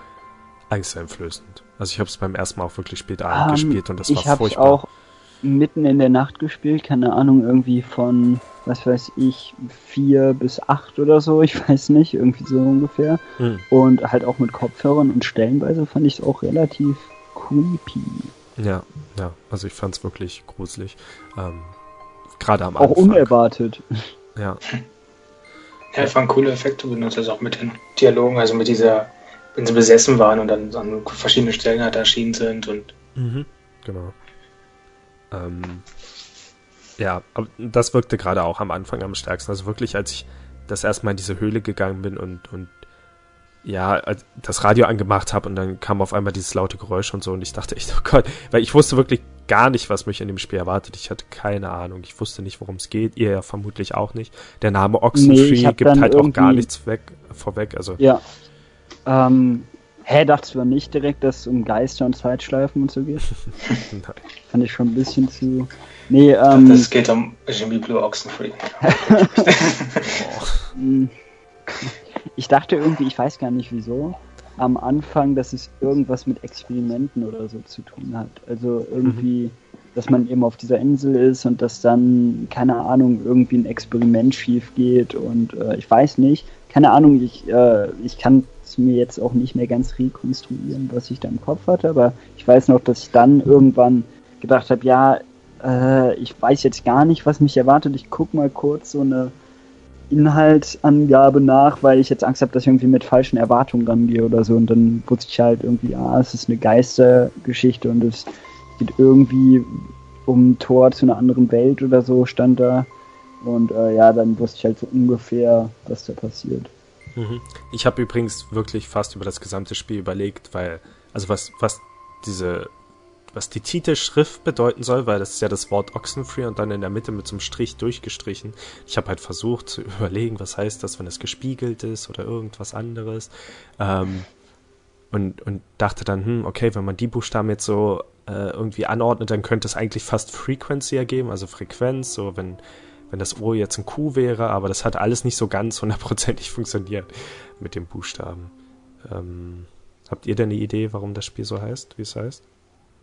angsteinflößend. Also ich habe es beim ersten Mal auch wirklich spät abend um, gespielt und das war furchtbar. Ich habe auch mitten in der Nacht gespielt, keine Ahnung, irgendwie von, was weiß ich, vier bis acht oder so, ich <laughs> weiß nicht, irgendwie so ungefähr. Hm. Und halt auch mit Kopfhörern und stellenweise fand ich es auch relativ creepy. Ja, ja, also ich fand es wirklich gruselig. Ähm, Gerade am auch Anfang. Auch unerwartet. Ja. <laughs> Ja, ich fand coole Effekte benutzt, also auch mit den Dialogen, also mit dieser, wenn sie besessen waren und dann an verschiedene Stellen halt erschienen sind und. Mhm, genau. Ähm, ja, aber das wirkte gerade auch am Anfang am stärksten. Also wirklich, als ich das erste Mal in diese Höhle gegangen bin und, und ja, das Radio angemacht habe und dann kam auf einmal dieses laute Geräusch und so und ich dachte echt, oh Gott, weil ich wusste wirklich gar nicht, was mich in dem Spiel erwartet. Ich hatte keine Ahnung. Ich wusste nicht, worum es geht. Ihr ja vermutlich auch nicht. Der Name Oxenfree nee, gibt halt auch gar nichts weg, vorweg. Also. Ja. Ähm, hä, dachtest du nicht direkt, dass es um Geister und Zeitschleifen und so geht? <laughs> Nein. Fand ich schon ein bisschen zu. Nee, ähm. Das geht um Jimmy Blue Oxenfree. <laughs> <laughs> ich dachte irgendwie, ich weiß gar nicht wieso, am Anfang, dass es irgendwas mit Experimenten oder so zu tun hat. Also irgendwie, mhm. dass man eben auf dieser Insel ist und dass dann, keine Ahnung, irgendwie ein Experiment schief geht und äh, ich weiß nicht, keine Ahnung, ich, äh, ich kann es mir jetzt auch nicht mehr ganz rekonstruieren, was ich da im Kopf hatte, aber ich weiß noch, dass ich dann irgendwann gedacht habe, ja, äh, ich weiß jetzt gar nicht, was mich erwartet, ich guck mal kurz so eine Inhaltsangabe nach, weil ich jetzt Angst habe, dass ich irgendwie mit falschen Erwartungen rangehe oder so. Und dann wusste ich halt irgendwie, ah, es ist eine Geistergeschichte und es geht irgendwie um Tor zu einer anderen Welt oder so, stand da. Und äh, ja, dann wusste ich halt so ungefähr, was da passiert. Mhm. Ich habe übrigens wirklich fast über das gesamte Spiel überlegt, weil, also was, was diese was die Titelschrift bedeuten soll, weil das ist ja das Wort Oxenfree und dann in der Mitte mit so einem Strich durchgestrichen. Ich habe halt versucht zu <laughs> überlegen, was heißt das, wenn es gespiegelt ist oder irgendwas anderes. Ähm, und, und dachte dann, hm, okay, wenn man die Buchstaben jetzt so äh, irgendwie anordnet, dann könnte es eigentlich fast Frequency ergeben, also Frequenz, so wenn, wenn das O jetzt ein Q wäre, aber das hat alles nicht so ganz hundertprozentig <laughs> funktioniert mit den Buchstaben. Ähm, habt ihr denn eine Idee, warum das Spiel so heißt, wie es heißt?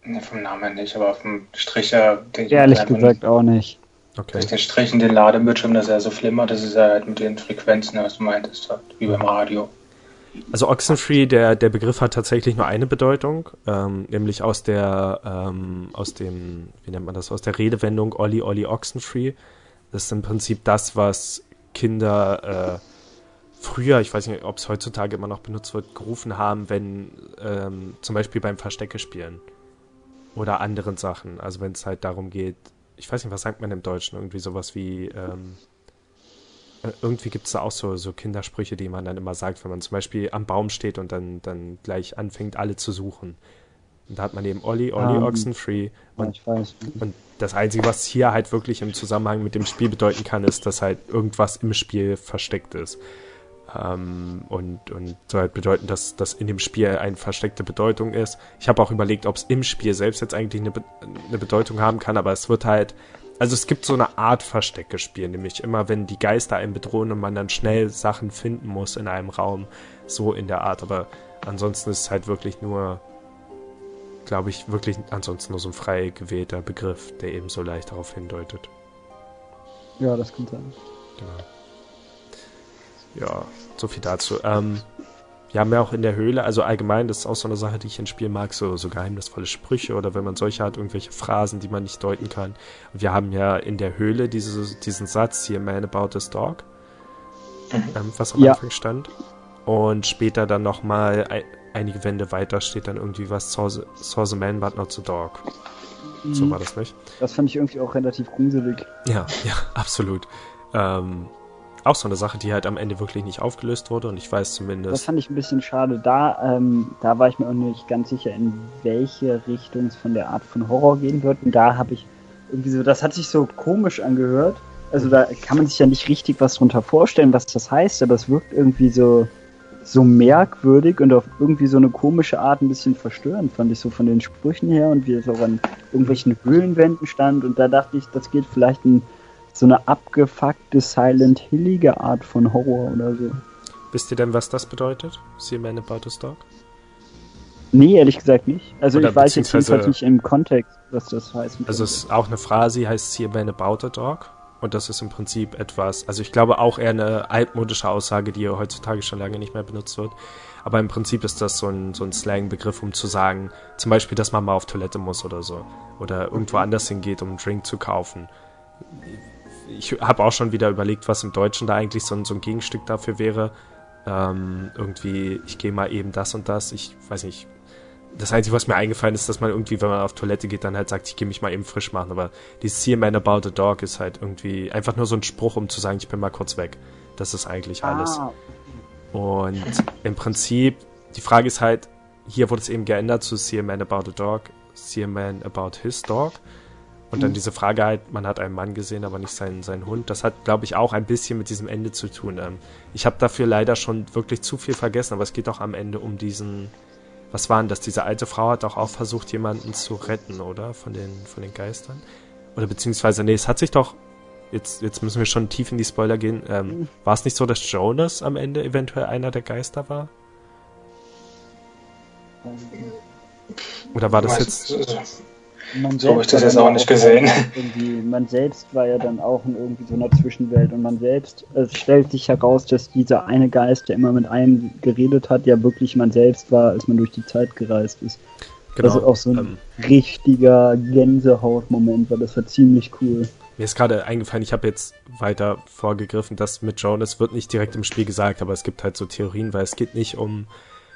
Ne, vom Namen nicht, aber vom Stricher denke ich Ehrlich gesagt auch nicht. Okay. Durch den Strich in den Ladebildschirm, dass er so flimmert, das ist ja halt mit den Frequenzen, was du meintest, halt, wie beim Radio. Also Oxenfree, der, der Begriff hat tatsächlich nur eine Bedeutung, ähm, nämlich aus der, ähm, aus dem, wie nennt man das, aus der Redewendung Olli Olli Oxenfree. Das ist im Prinzip das, was Kinder äh, früher, ich weiß nicht, ob es heutzutage immer noch benutzt wird, gerufen haben, wenn ähm, zum Beispiel beim Verstecke spielen oder anderen Sachen. Also wenn es halt darum geht, ich weiß nicht, was sagt man im Deutschen? Irgendwie sowas wie, ähm, äh, irgendwie gibt es da auch so, so Kindersprüche, die man dann immer sagt, wenn man zum Beispiel am Baum steht und dann, dann gleich anfängt, alle zu suchen. Und da hat man eben Olli, Olli, um, ähm, Oxenfree. Und, und das Einzige, was hier halt wirklich im Zusammenhang mit dem Spiel bedeuten kann, ist, dass halt irgendwas im Spiel versteckt ist. Ähm, und, und soll halt bedeuten, dass das in dem Spiel eine versteckte Bedeutung ist. Ich habe auch überlegt, ob es im Spiel selbst jetzt eigentlich eine, Be eine Bedeutung haben kann, aber es wird halt, also es gibt so eine Art Verstecke-Spiel, nämlich immer, wenn die Geister einen bedrohen und man dann schnell Sachen finden muss in einem Raum, so in der Art. Aber ansonsten ist es halt wirklich nur, glaube ich, wirklich ansonsten nur so ein frei gewählter Begriff, der eben so leicht darauf hindeutet. Ja, das kann sein. Genau ja, so viel dazu. Ähm, wir haben ja auch in der Höhle, also allgemein, das ist auch so eine Sache, die ich in Spielen mag, so, so geheimnisvolle Sprüche oder wenn man solche hat, irgendwelche Phrasen, die man nicht deuten kann. Und wir haben ja in der Höhle diese, diesen Satz hier, Man about this dog, mhm. ähm, was am ja. Anfang stand. Und später dann nochmal ein, einige Wände weiter steht dann irgendwie was, saw the, saw the man but not the dog. Mhm. So war das nicht? Das fand ich irgendwie auch relativ gruselig. Ja, ja, <laughs> absolut. Ähm, auch so eine Sache, die halt am Ende wirklich nicht aufgelöst wurde und ich weiß zumindest. Das fand ich ein bisschen schade. Da, ähm, da war ich mir auch nicht ganz sicher, in welche Richtung es von der Art von Horror gehen wird. Und da habe ich irgendwie so, das hat sich so komisch angehört. Also da kann man sich ja nicht richtig was drunter vorstellen, was das heißt, aber es wirkt irgendwie so, so merkwürdig und auf irgendwie so eine komische Art ein bisschen verstörend, fand ich so von den Sprüchen her und wie es auch an irgendwelchen Höhlenwänden stand. Und da dachte ich, das geht vielleicht in so eine abgefuckte, silent hillige Art von Horror oder so. Wisst ihr denn, was das bedeutet? See man about a dog? Nee, ehrlich gesagt nicht. Also Oder ich weiß jetzt jedenfalls nicht im Kontext, was das heißt. Also es ist auch eine Phrase, die heißt See a man about a dog. Und das ist im Prinzip etwas, also ich glaube auch eher eine altmodische Aussage, die heutzutage schon lange nicht mehr benutzt wird. Aber im Prinzip ist das so ein, so ein Slang-Begriff, um zu sagen, zum Beispiel, dass man mal auf Toilette muss oder so. Oder irgendwo anders hingeht, um einen Drink zu kaufen. Ich habe auch schon wieder überlegt, was im Deutschen da eigentlich so ein, so ein Gegenstück dafür wäre. Ähm, irgendwie, ich gehe mal eben das und das. Ich weiß nicht, das Einzige, was mir eingefallen ist, dass man irgendwie, wenn man auf Toilette geht, dann halt sagt, ich gehe mich mal eben frisch machen. Aber dieses See a man about a dog ist halt irgendwie einfach nur so ein Spruch, um zu sagen, ich bin mal kurz weg. Das ist eigentlich alles. Ah. Und im Prinzip, die Frage ist halt, hier wurde es eben geändert zu See a man about a dog, See a man about his dog. Und dann mhm. diese Frage halt, man hat einen Mann gesehen, aber nicht seinen, seinen Hund. Das hat, glaube ich, auch ein bisschen mit diesem Ende zu tun. Ähm, ich habe dafür leider schon wirklich zu viel vergessen, aber es geht auch am Ende um diesen, was war denn das? Diese alte Frau hat auch, auch versucht, jemanden zu retten, oder? Von den, von den Geistern? Oder beziehungsweise, nee, es hat sich doch, jetzt, jetzt müssen wir schon tief in die Spoiler gehen. Ähm, mhm. War es nicht so, dass Jonas am Ende eventuell einer der Geister war? Oder war das jetzt. Man so habe ich das jetzt auch nicht gesehen. man selbst war ja dann auch in irgendwie so einer Zwischenwelt und man selbst, es stellt sich heraus, dass dieser eine Geist, der immer mit einem geredet hat, ja wirklich man selbst war, als man durch die Zeit gereist ist. Genau. Das ist auch so ein ähm, richtiger Gänsehaut-Moment, weil das war ziemlich cool. Mir ist gerade eingefallen, ich habe jetzt weiter vorgegriffen, das mit Jonas wird nicht direkt im Spiel gesagt, aber es gibt halt so Theorien, weil es geht nicht um,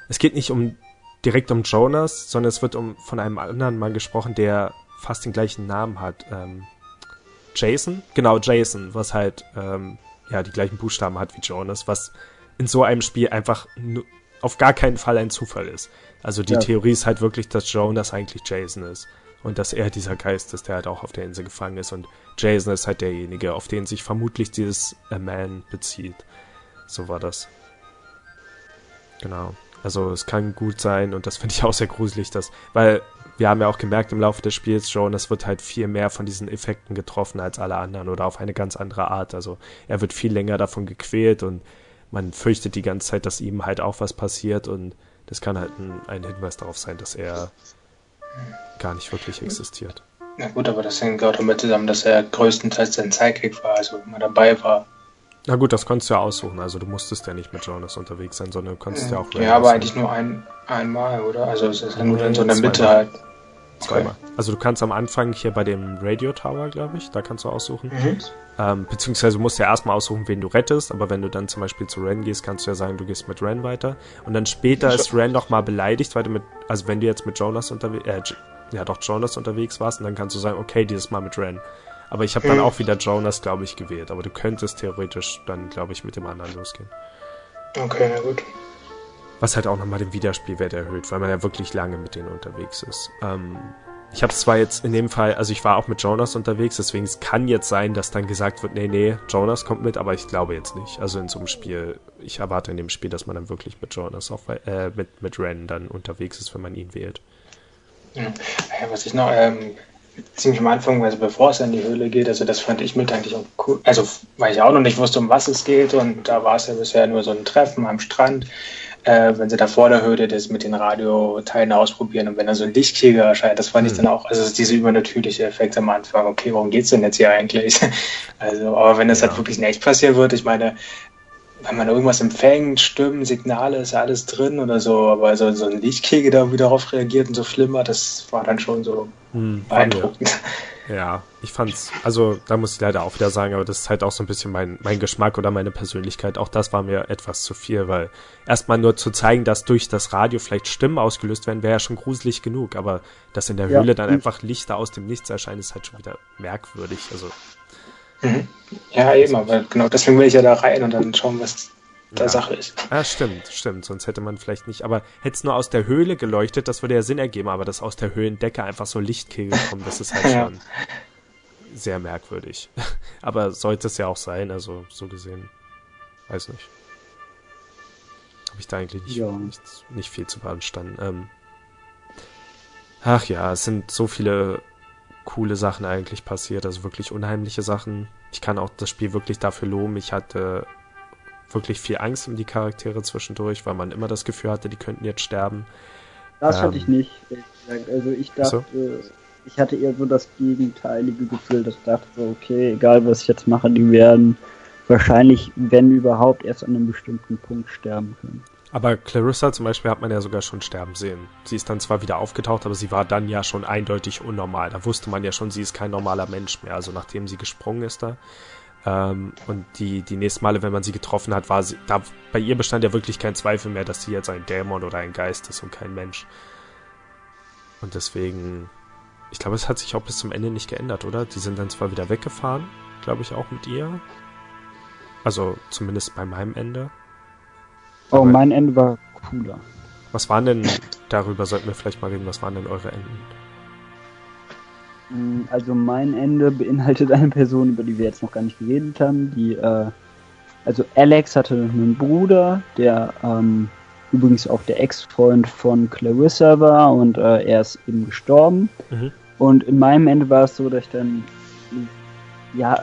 es geht nicht um direkt um Jonas, sondern es wird um von einem anderen Mann gesprochen, der fast den gleichen Namen hat. Ähm, Jason? Genau, Jason, was halt ähm, ja die gleichen Buchstaben hat wie Jonas, was in so einem Spiel einfach auf gar keinen Fall ein Zufall ist. Also die ja. Theorie ist halt wirklich, dass Jonas eigentlich Jason ist. Und dass er dieser Geist ist, der halt auch auf der Insel gefangen ist. Und Jason ist halt derjenige, auf den sich vermutlich dieses A Man bezieht. So war das. Genau. Also es kann gut sein und das finde ich auch sehr gruselig, dass, weil wir haben ja auch gemerkt im Laufe des Spiels schon, es wird halt viel mehr von diesen Effekten getroffen als alle anderen oder auf eine ganz andere Art. Also er wird viel länger davon gequält und man fürchtet die ganze Zeit, dass ihm halt auch was passiert und das kann halt ein, ein Hinweis darauf sein, dass er gar nicht wirklich existiert. Na gut, aber das hängt auch damit zusammen, dass er größtenteils sein Sidekick war, also immer dabei war. Na gut, das konntest du ja aussuchen. Also du musstest ja nicht mit Jonas unterwegs sein, sondern du konntest ja, ja auch. Ja, aber sein. eigentlich nur ein, einmal, oder? Also es ist ja nur in so einer Mitte halt. Zweimal. Also du kannst am Anfang hier bei dem Radio Tower, glaube ich, da kannst du aussuchen. Mhm. Ähm, beziehungsweise du musst ja erstmal aussuchen, wen du rettest, aber wenn du dann zum Beispiel zu Ren gehst, kannst du ja sagen, du gehst mit Ren weiter. Und dann später ist Ren nochmal beleidigt, weil du mit, also wenn du jetzt mit Jonas unterwegs, äh, ja doch Jonas unterwegs warst, und dann kannst du sagen, okay, dieses Mal mit Ren. Aber ich habe dann hm. auch wieder Jonas, glaube ich, gewählt. Aber du könntest theoretisch dann, glaube ich, mit dem anderen losgehen. Okay, na gut. Was halt auch nochmal den Wiederspielwert erhöht, weil man ja wirklich lange mit denen unterwegs ist. Ähm, ich habe zwar jetzt in dem Fall, also ich war auch mit Jonas unterwegs, deswegen es kann jetzt sein, dass dann gesagt wird, nee, nee, Jonas kommt mit, aber ich glaube jetzt nicht. Also in so einem Spiel, ich erwarte in dem Spiel, dass man dann wirklich mit Jonas auch äh, mit, mit Ren dann unterwegs ist, wenn man ihn wählt. Ja, was ich noch ähm, ziemlich am Anfang, also bevor es in die Höhle geht, also das fand ich mit eigentlich auch cool. Also, weil ich auch noch nicht wusste, um was es geht und da war es ja bisher nur so ein Treffen am Strand. Äh, wenn sie da vor der Höhle das mit den Radioteilen ausprobieren und wenn da so ein Lichtkegel erscheint, das fand mhm. ich dann auch, also diese übernatürliche Effekt am Anfang, okay, worum geht's denn jetzt hier eigentlich? <laughs> Also, aber wenn das ja. halt wirklich in echt passieren wird, ich meine, wenn man irgendwas empfängt, Stimmen, Signale, ist ja alles drin oder so, aber so, so ein Lichtkegel da wieder darauf reagiert und so flimmer, das war dann schon so hm, beeindruckend. <laughs> Ja, ich fand's, also da muss ich leider auch wieder sagen, aber das ist halt auch so ein bisschen mein, mein Geschmack oder meine Persönlichkeit. Auch das war mir etwas zu viel, weil erstmal nur zu zeigen, dass durch das Radio vielleicht Stimmen ausgelöst werden, wäre ja schon gruselig genug, aber dass in der Höhle ja. dann einfach Lichter aus dem Nichts erscheinen, ist halt schon wieder merkwürdig. Also Mhm. Ja, eben, aber genau deswegen will ich ja da rein und dann schauen, was der ja. Sache ist. Ja, stimmt, stimmt. Sonst hätte man vielleicht nicht. Aber hätte es nur aus der Höhle geleuchtet, das würde ja Sinn ergeben, aber dass aus der Höhlendecke einfach so Lichtkegel kommen, das ist halt <laughs> schon. sehr merkwürdig. <laughs> Aber sollte es ja auch sein, also so gesehen. Weiß nicht. Habe ich da eigentlich nicht, ja. nicht, nicht, viel zu beanstanden. Ähm, ach ja, es sind so viele coole Sachen eigentlich passiert, also wirklich unheimliche Sachen. Ich kann auch das Spiel wirklich dafür loben. Ich hatte wirklich viel Angst um die Charaktere zwischendurch, weil man immer das Gefühl hatte, die könnten jetzt sterben. Das ähm, hatte ich nicht. Also ich dachte, so? ich hatte eher so das gegenteilige Gefühl, dass ich dachte so, okay, egal was ich jetzt mache, die werden wahrscheinlich, wenn überhaupt, erst an einem bestimmten Punkt sterben können. Aber Clarissa zum Beispiel hat man ja sogar schon sterben sehen. Sie ist dann zwar wieder aufgetaucht, aber sie war dann ja schon eindeutig unnormal. Da wusste man ja schon, sie ist kein normaler Mensch mehr. Also nachdem sie gesprungen ist da. Ähm, und die, die nächsten Male, wenn man sie getroffen hat, war sie, da, bei ihr bestand ja wirklich kein Zweifel mehr, dass sie jetzt ein Dämon oder ein Geist ist und kein Mensch. Und deswegen, ich glaube, es hat sich auch bis zum Ende nicht geändert, oder? Die sind dann zwar wieder weggefahren, glaube ich, auch mit ihr. Also zumindest bei meinem Ende. Oh, mein Ende war cooler. Was waren denn, darüber sollten wir vielleicht mal reden, was waren denn eure Enden? Mm, also mein Ende beinhaltet eine Person, über die wir jetzt noch gar nicht geredet haben. Die, äh, also Alex hatte einen Bruder, der ähm, übrigens auch der Ex-Freund von Clarissa war und äh, er ist eben gestorben. Mhm. Und in meinem Ende war es so, dass ich dann ja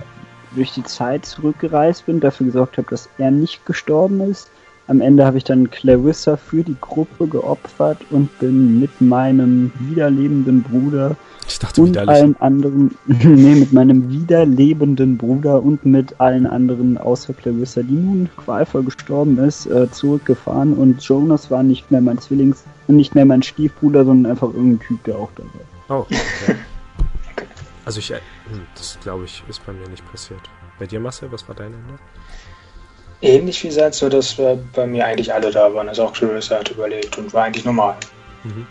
durch die Zeit zurückgereist bin, dafür gesorgt habe, dass er nicht gestorben ist am Ende habe ich dann Clarissa für die Gruppe geopfert und bin mit meinem wiederlebenden Bruder dachte, und allen anderen, <laughs> nee, mit meinem wiederlebenden Bruder und mit allen anderen außer Clarissa, die nun qualvoll gestorben ist, äh, zurückgefahren und Jonas war nicht mehr mein Zwillings, nicht mehr mein Stiefbruder, sondern einfach irgendein Typ, der auch da war. Oh, okay. Also ich, äh, hm, das glaube ich, ist bei mir nicht passiert. Bei dir, Marcel, was war dein Ende? Ähnlich wie Satz, so dass bei mir eigentlich alle da waren. Also auch Clarissa hat überlebt und war eigentlich normal. Mhm.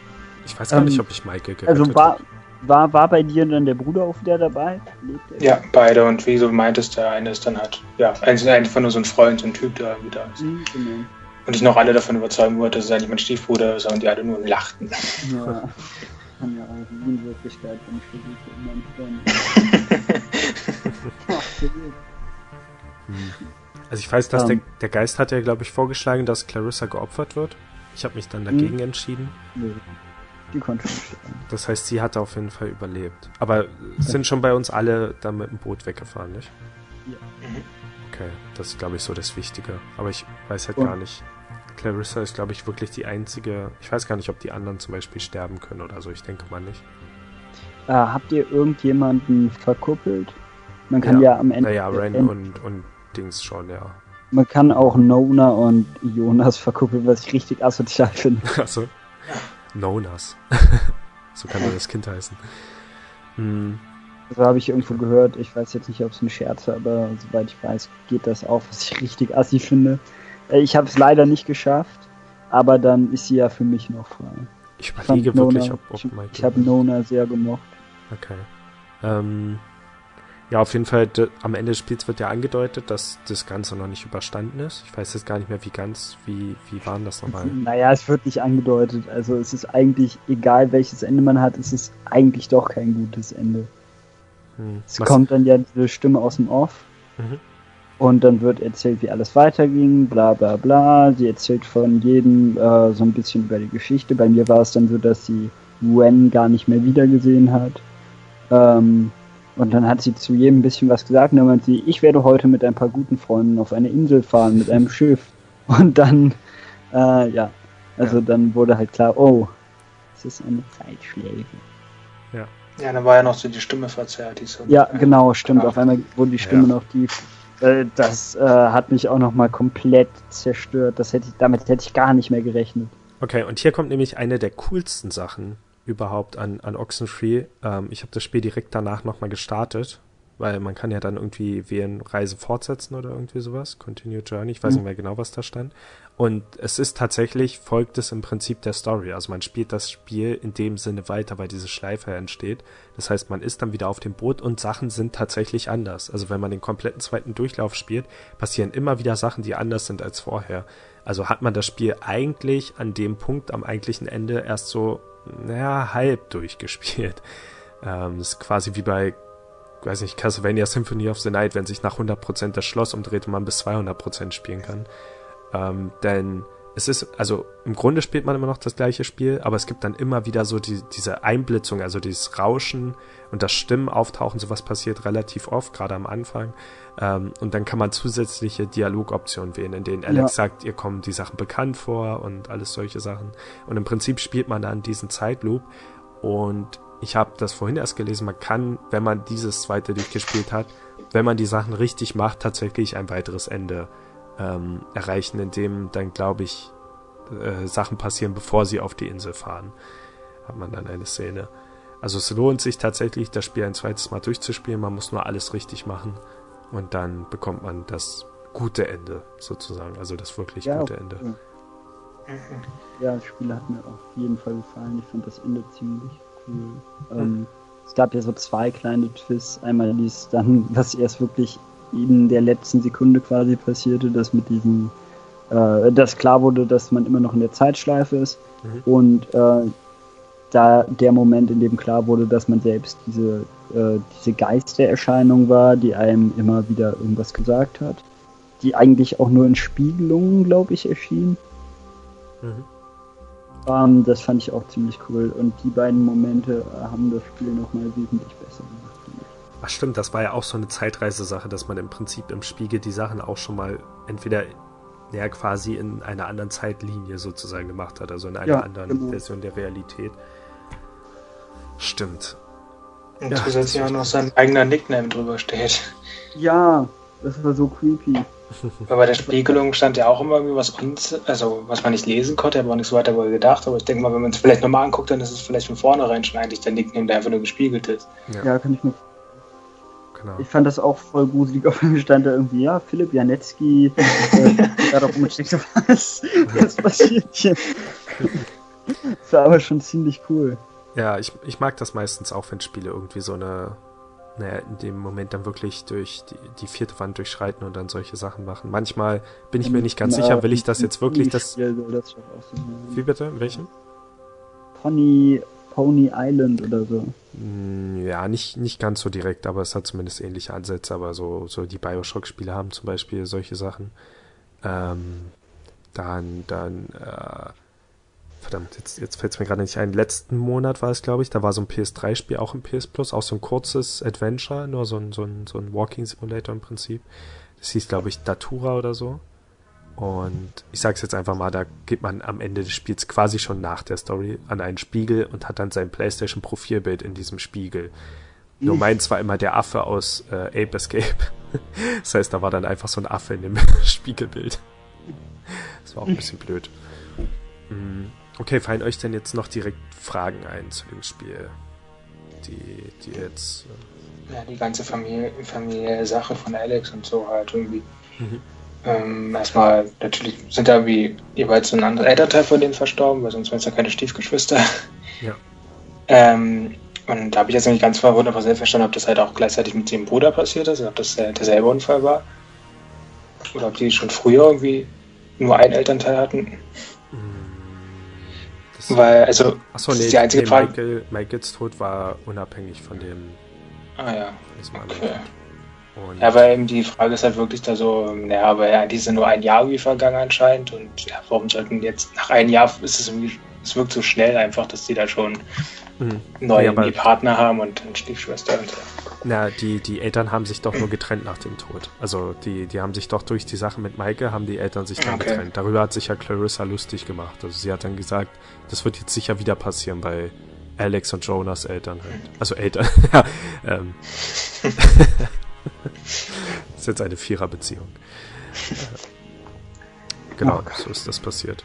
Ich weiß gar ähm, nicht, ob ich Michael gerettet Also war, war, war bei dir dann der Bruder auch wieder dabei? Ja, beide. Und wie du meintest, der eine ist dann halt, ja, einfach nur so ein Freund, so ein Typ, der wieder ist. Mhm, genau. Und ich noch alle davon überzeugen wollte, dass es eigentlich mein Stiefbruder ist und die alle nur lachten. Ja, kann ja auch in Wirklichkeit, wenn ich versuche, immer einen <laughs> also ich weiß, dass um, der, ähm. der Geist hat ja, glaube ich, vorgeschlagen, dass Clarissa geopfert wird. Ich habe mich dann dagegen mh. entschieden. Nee, die konnte nicht. Das heißt, sie hat auf jeden Fall überlebt. Aber ja. sind schon bei uns alle dann mit dem Boot weggefahren, nicht? Ja. Okay, das ist, glaube ich, so das Wichtige. Aber ich weiß halt Und? gar nicht. Clarissa ist, glaube ich, wirklich die einzige. Ich weiß gar nicht, ob die anderen zum Beispiel sterben können oder so. Ich denke mal nicht. Äh, habt ihr irgendjemanden verkuppelt? Man kann ja, ja am Ende. Naja, Ren und, und Dings schon, ja. Man kann auch Nona und Jonas verkuppeln, was ich richtig asozial finde. <laughs> Achso. Nonas. <laughs> so kann das Kind heißen. Hm. So habe ich irgendwo gehört. Ich weiß jetzt nicht, ob es ein Scherz war, aber soweit ich weiß, geht das auch, was ich richtig assi finde. Äh, ich habe es leider nicht geschafft, aber dann ist sie ja für mich noch frei. Ich überlege wirklich, Nona, ob, ob Michael. Ich habe Nona sehr gemocht. Okay. Ähm, ja, auf jeden Fall, am Ende des Spiels wird ja angedeutet, dass das Ganze noch nicht überstanden ist. Ich weiß jetzt gar nicht mehr, wie ganz, wie, wie waren das nochmal? <laughs> Naja, es wird nicht angedeutet. Also es ist eigentlich, egal welches Ende man hat, es ist eigentlich doch kein gutes Ende. Hm. Es Was? kommt dann ja diese Stimme aus dem Off. Mhm. Und dann wird erzählt, wie alles weiterging, bla bla bla. Sie erzählt von jedem äh, so ein bisschen über die Geschichte. Bei mir war es dann so, dass sie Wen gar nicht mehr wiedergesehen hat. Ähm, und dann hat sie zu jedem ein bisschen was gesagt und dann meinte sie, ich werde heute mit ein paar guten Freunden auf eine Insel fahren mit einem Schiff. Und dann, äh, ja, also ja. dann wurde halt klar, oh, es ist eine Zeitschläge. Ja. Ja, dann war ja noch so die Stimme verzerrt. Die so ja, genau, stimmt. Auf einmal wurde die Stimme ja. noch tief. Äh, das äh, hat mich auch nochmal komplett zerstört. Das hätte ich, damit hätte ich gar nicht mehr gerechnet. Okay, und hier kommt nämlich eine der coolsten Sachen überhaupt an, an Oxenfree. Ähm, ich habe das Spiel direkt danach nochmal gestartet, weil man kann ja dann irgendwie wählen Reise fortsetzen oder irgendwie sowas. Continue Journey, ich weiß mhm. nicht mehr genau, was da stand. Und es ist tatsächlich, folgt es im Prinzip der Story. Also man spielt das Spiel in dem Sinne weiter, weil diese Schleife entsteht. Das heißt, man ist dann wieder auf dem Boot und Sachen sind tatsächlich anders. Also wenn man den kompletten zweiten Durchlauf spielt, passieren immer wieder Sachen, die anders sind als vorher. Also hat man das Spiel eigentlich an dem Punkt am eigentlichen Ende erst so naja, halb durchgespielt. <laughs> Ähm, ist quasi wie bei weiß nicht, Castlevania Symphony of the Night, wenn sich nach 100% das Schloss umdreht und man bis 200% spielen kann. Ähm, denn es ist, also im Grunde spielt man immer noch das gleiche Spiel, aber es gibt dann immer wieder so die, diese Einblitzung, also dieses Rauschen und das Stimmen auftauchen, sowas passiert relativ oft, gerade am Anfang. Ähm, und dann kann man zusätzliche Dialogoptionen wählen, in denen Alex ja. sagt, ihr kommen die Sachen bekannt vor und alles solche Sachen. Und im Prinzip spielt man dann diesen Zeitloop und ich habe das vorhin erst gelesen, man kann, wenn man dieses zweite durchgespielt hat, wenn man die Sachen richtig macht, tatsächlich ein weiteres Ende ähm, erreichen, in dem dann, glaube ich, äh, Sachen passieren, bevor sie auf die Insel fahren. Hat man dann eine Szene. Also es lohnt sich tatsächlich, das Spiel ein zweites Mal durchzuspielen. Man muss nur alles richtig machen und dann bekommt man das gute Ende sozusagen, also das wirklich ja, gute Ende. Ja, das Spiel hat mir auf jeden Fall gefallen. Ich fand das Ende ziemlich cool. Hm. Ähm, es gab ja so zwei kleine Twists. Einmal dies dann, was erst wirklich in der letzten Sekunde quasi passierte, dass mit diesem, äh, dass klar wurde, dass man immer noch in der Zeitschleife ist mhm. und äh, da der Moment, in dem klar wurde, dass man selbst diese, äh, diese Geistererscheinung war, die einem immer wieder irgendwas gesagt hat, die eigentlich auch nur in Spiegelungen, glaube ich, erschien. Mhm. Ähm, das fand ich auch ziemlich cool und die beiden Momente haben das Spiel nochmal wesentlich besser gemacht. Ach stimmt, das war ja auch so eine Zeitreisesache, dass man im Prinzip im Spiegel die Sachen auch schon mal entweder ja quasi in einer anderen Zeitlinie sozusagen gemacht hat, also in einer ja, anderen genau. Version der Realität. Stimmt. Und ja, zusätzlich auch noch sein eigener Nickname drüber steht. Ja, das war so creepy. <laughs> Weil bei der Spiegelung stand ja auch immer irgendwie was uns, also was man nicht lesen konnte, aber auch nicht so weiter wohl gedacht. Aber ich denke mal, wenn man es vielleicht nochmal anguckt, dann ist es vielleicht von vornherein schon eigentlich der Nickname, der einfach nur gespiegelt ist. Ja, ja kann ich mir Genau. Ich fand das auch voll gruselig. Auf dem stand da irgendwie, ja, Philipp Janetzki, äh, <laughs> darauf umsteht, was, was passiert hier? das war aber schon ziemlich cool. Ja, ich, ich mag das meistens auch, wenn Spiele irgendwie so eine, naja, in dem Moment dann wirklich durch die, die vierte Wand durchschreiten und dann solche Sachen machen. Manchmal bin ich mir nicht ganz genau, sicher, will ich das jetzt wirklich das. das Wie bitte? Welchen? Pony Pony Island oder so. Hm, ja, nicht, nicht ganz so direkt, aber es hat zumindest ähnliche Ansätze. Aber so, so die Bioshock-Spiele haben zum Beispiel solche Sachen. Ähm, dann, dann, äh, verdammt, jetzt, jetzt fällt es mir gerade nicht ein. Letzten Monat war es, glaube ich, da war so ein PS3-Spiel auch im PS Plus, auch so ein kurzes Adventure, nur so ein, so ein, so ein Walking Simulator im Prinzip. Das hieß, glaube ich, Datura oder so. Und ich sag's jetzt einfach mal, da geht man am Ende des Spiels quasi schon nach der Story an einen Spiegel und hat dann sein PlayStation-Profilbild in diesem Spiegel. Nur meins war immer der Affe aus äh, Ape Escape. <laughs> das heißt, da war dann einfach so ein Affe in dem <laughs> Spiegelbild. Das war auch ein bisschen blöd. Mm, okay, fallen euch denn jetzt noch direkt Fragen ein zu dem Spiel? Die, die jetzt. Äh ja, die ganze Familie, familiäre Sache von Alex und so halt irgendwie. Mhm. Ähm, erstmal, natürlich sind da wie jeweils ein anderer Elternteil von denen verstorben, weil sonst wären es ja keine Stiefgeschwister. Ja. Ähm, und da habe ich jetzt nicht ganz verwundert, was selbst verstanden, ob das halt auch gleichzeitig mit dem Bruder passiert ist, ob das der, derselbe Unfall war. Oder ob die schon früher irgendwie nur einen Elternteil hatten. Das Weil, also, achso, nee, die einzige Frage. Michael, Michaels Tod war unabhängig von dem. Ah ja. Okay. Und ja, weil eben die Frage ist halt wirklich da so, naja, aber ja, die sind nur ein Jahr wie vergangen anscheinend und ja, warum sollten jetzt nach einem Jahr ist es irgendwie, es wirkt so schnell einfach, dass die da schon mhm. neue ja, Partner haben und eine Stiefschwester und so. Na, die, die Eltern haben sich doch nur getrennt nach dem Tod. Also die, die haben sich doch durch die Sache mit Maike, haben die Eltern sich dann okay. getrennt. Darüber hat sich ja Clarissa lustig gemacht. Also sie hat dann gesagt, das wird jetzt sicher wieder passieren bei Alex und Jonas Eltern halt. Also Eltern, <laughs> ja. Ähm. <laughs> <laughs> das ist jetzt eine Viererbeziehung. genau, oh so ist das passiert.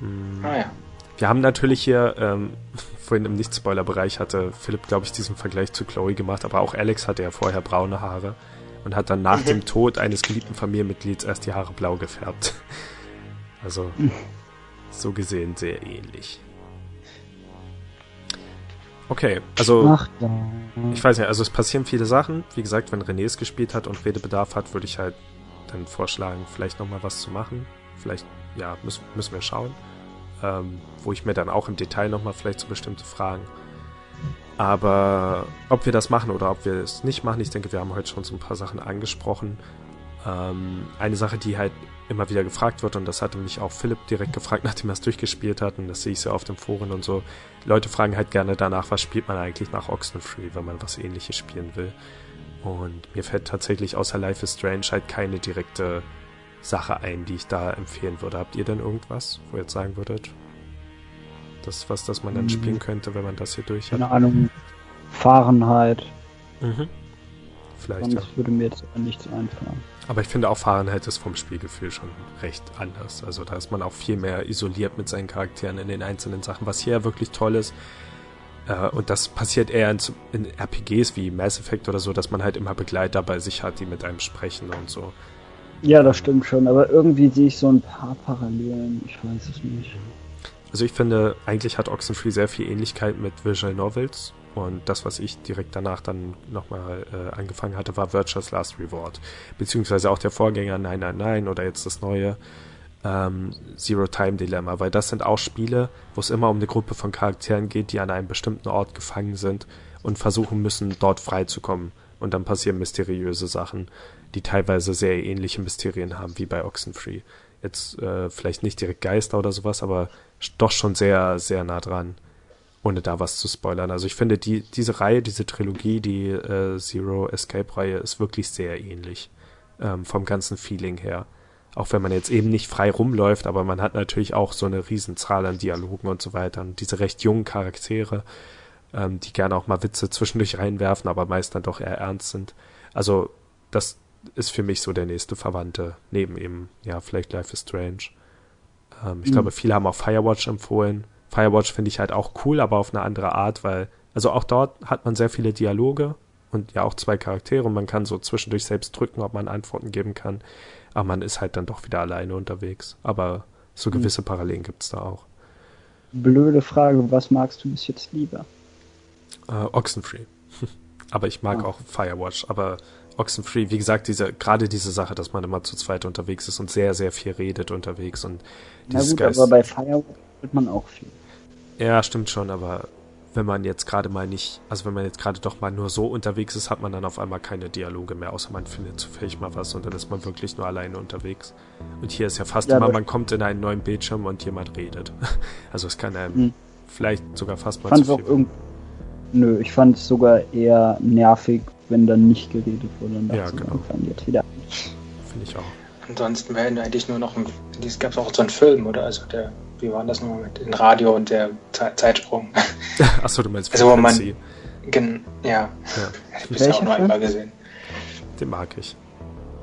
Hm. Ah, ja. Wir haben natürlich hier, ähm, <laughs> vorhin im Nicht-Spoiler-Bereich hatte Philipp, glaube ich, diesen Vergleich zu Chloe gemacht, aber auch Alex hatte ja vorher braune Haare und hat dann nach mhm. dem Tod eines geliebten Familienmitglieds erst die Haare blau gefärbt. <laughs> Also, so gesehen sehr ähnlich. Okay, also Ach, ja. ich weiß nicht, also es passieren viele Sachen. Wie gesagt, wenn René es gespielt hat und Redebedarf hat, würde ich halt dann vorschlagen, vielleicht nochmal was zu machen. Vielleicht, ja, müssen, müssen wir schauen. Ähm, wo ich mir dann auch im Detail nochmal vielleicht zu so bestimmte Fragen Aber ob wir das machen oder ob wir es nicht machen, ich denke, wir haben heute schon so ein paar Sachen angesprochen. Ähm, eine Sache, die halt immer wieder gefragt wird, und das hatte mich auch Philipp direkt gefragt, <laughs> nachdem er es durchgespielt hat, und das sehe ich ja auf dem Foren und so. Leute fragen halt gerne danach, was spielt man eigentlich nach Oxenfree, wenn man was ähnliches spielen will. Und mir fällt tatsächlich außer Life is Strange halt keine direkte Sache ein, die ich da empfehlen würde. Habt ihr denn irgendwas, wo ihr jetzt sagen würdet, das was, das man dann mhm. spielen könnte, wenn man das hier durch hat? Keine Ahnung. Fahrenheit. Mhm. Vielleicht. Sonst ja. würde mir jetzt nichts einfallen. Aber ich finde auch Fahrenheit ist vom Spielgefühl schon recht anders. Also da ist man auch viel mehr isoliert mit seinen Charakteren in den einzelnen Sachen, was hier wirklich toll ist. Äh, und das passiert eher in, in, RPGs wie Mass Effect oder so, dass man halt immer Begleiter bei sich hat, die mit einem sprechen und so. Ja, das stimmt schon, aber irgendwie sehe ich so ein paar Parallelen. Ich weiß es nicht. Also ich finde, eigentlich hat Oxenfree sehr viel Ähnlichkeit mit Visual Novels. Und das, was ich direkt danach dann nochmal äh, angefangen hatte, war Virtuous Last Reward. Beziehungsweise auch der Vorgänger 999 oder jetzt das neue ähm, Zero Time Dilemma. Weil das sind auch Spiele, wo es immer um eine Gruppe von Charakteren geht, die an einem bestimmten Ort gefangen sind und versuchen müssen, dort freizukommen. Und dann passieren mysteriöse Sachen, die teilweise sehr ähnliche Mysterien haben wie bei Oxenfree. Jetzt äh, vielleicht nicht direkt Geister oder sowas, aber doch schon sehr, sehr nah dran, ohne da was zu spoilern. Also ich finde, die, diese Reihe, diese Trilogie, die äh, Zero Escape-Reihe, ist wirklich sehr ähnlich ähm, vom ganzen Feeling her. Auch wenn man jetzt eben nicht frei rumläuft, aber man hat natürlich auch so eine Riesenzahl an Dialogen und so weiter. Und diese recht jungen Charaktere, ähm, die gerne auch mal Witze zwischendurch reinwerfen, aber meist dann doch eher ernst sind. Also das ist für mich so der nächste Verwandte, neben eben, ja, vielleicht Life is Strange. Ähm, ich mhm. glaube, viele haben auch Firewatch empfohlen. Firewatch finde ich halt auch cool, aber auf eine andere Art, weil, also auch dort hat man sehr viele Dialoge und ja auch zwei Charaktere und man kann so zwischendurch selbst drücken, ob man Antworten geben kann. Aber man ist halt dann doch wieder alleine unterwegs. Aber so mhm. gewisse Parallelen gibt es da auch. Blöde Frage, was magst du bis jetzt lieber? Äh, Oxenfree. <laughs> aber ich mag ah. auch Firewatch, aber Oxenfree, wie gesagt, diese, gerade diese Sache, dass man immer zu zweit unterwegs ist und sehr, sehr viel redet unterwegs und dieses Na gut, Geist aber bei Firewatch wird man auch viel. Ja, stimmt schon, aber wenn man jetzt gerade mal nicht, also wenn man jetzt gerade doch mal nur so unterwegs ist, hat man dann auf einmal keine Dialoge mehr, außer man findet zufällig mal was und dann ist man wirklich nur alleine unterwegs. Und hier ist ja fast ja, immer, man kommt in einen neuen Bildschirm und jemand redet. <laughs> Also es kann einem hm. vielleicht sogar fast mal zu viel. Nö, ich fand es sogar eher nervig, wenn dann nicht geredet wurde. Dann ja, genau. jetzt wieder. Finde ich auch. Ansonsten wäre eigentlich nur noch ein. Es gab auch so einen Film, oder? Also der, wie war das nochmal mit dem Radio und der Ze Zeitsprung? <laughs> Achso, du meinst also, wo man, gen, ja. ja. Ich habe auch noch einmal gesehen. Den mag ich.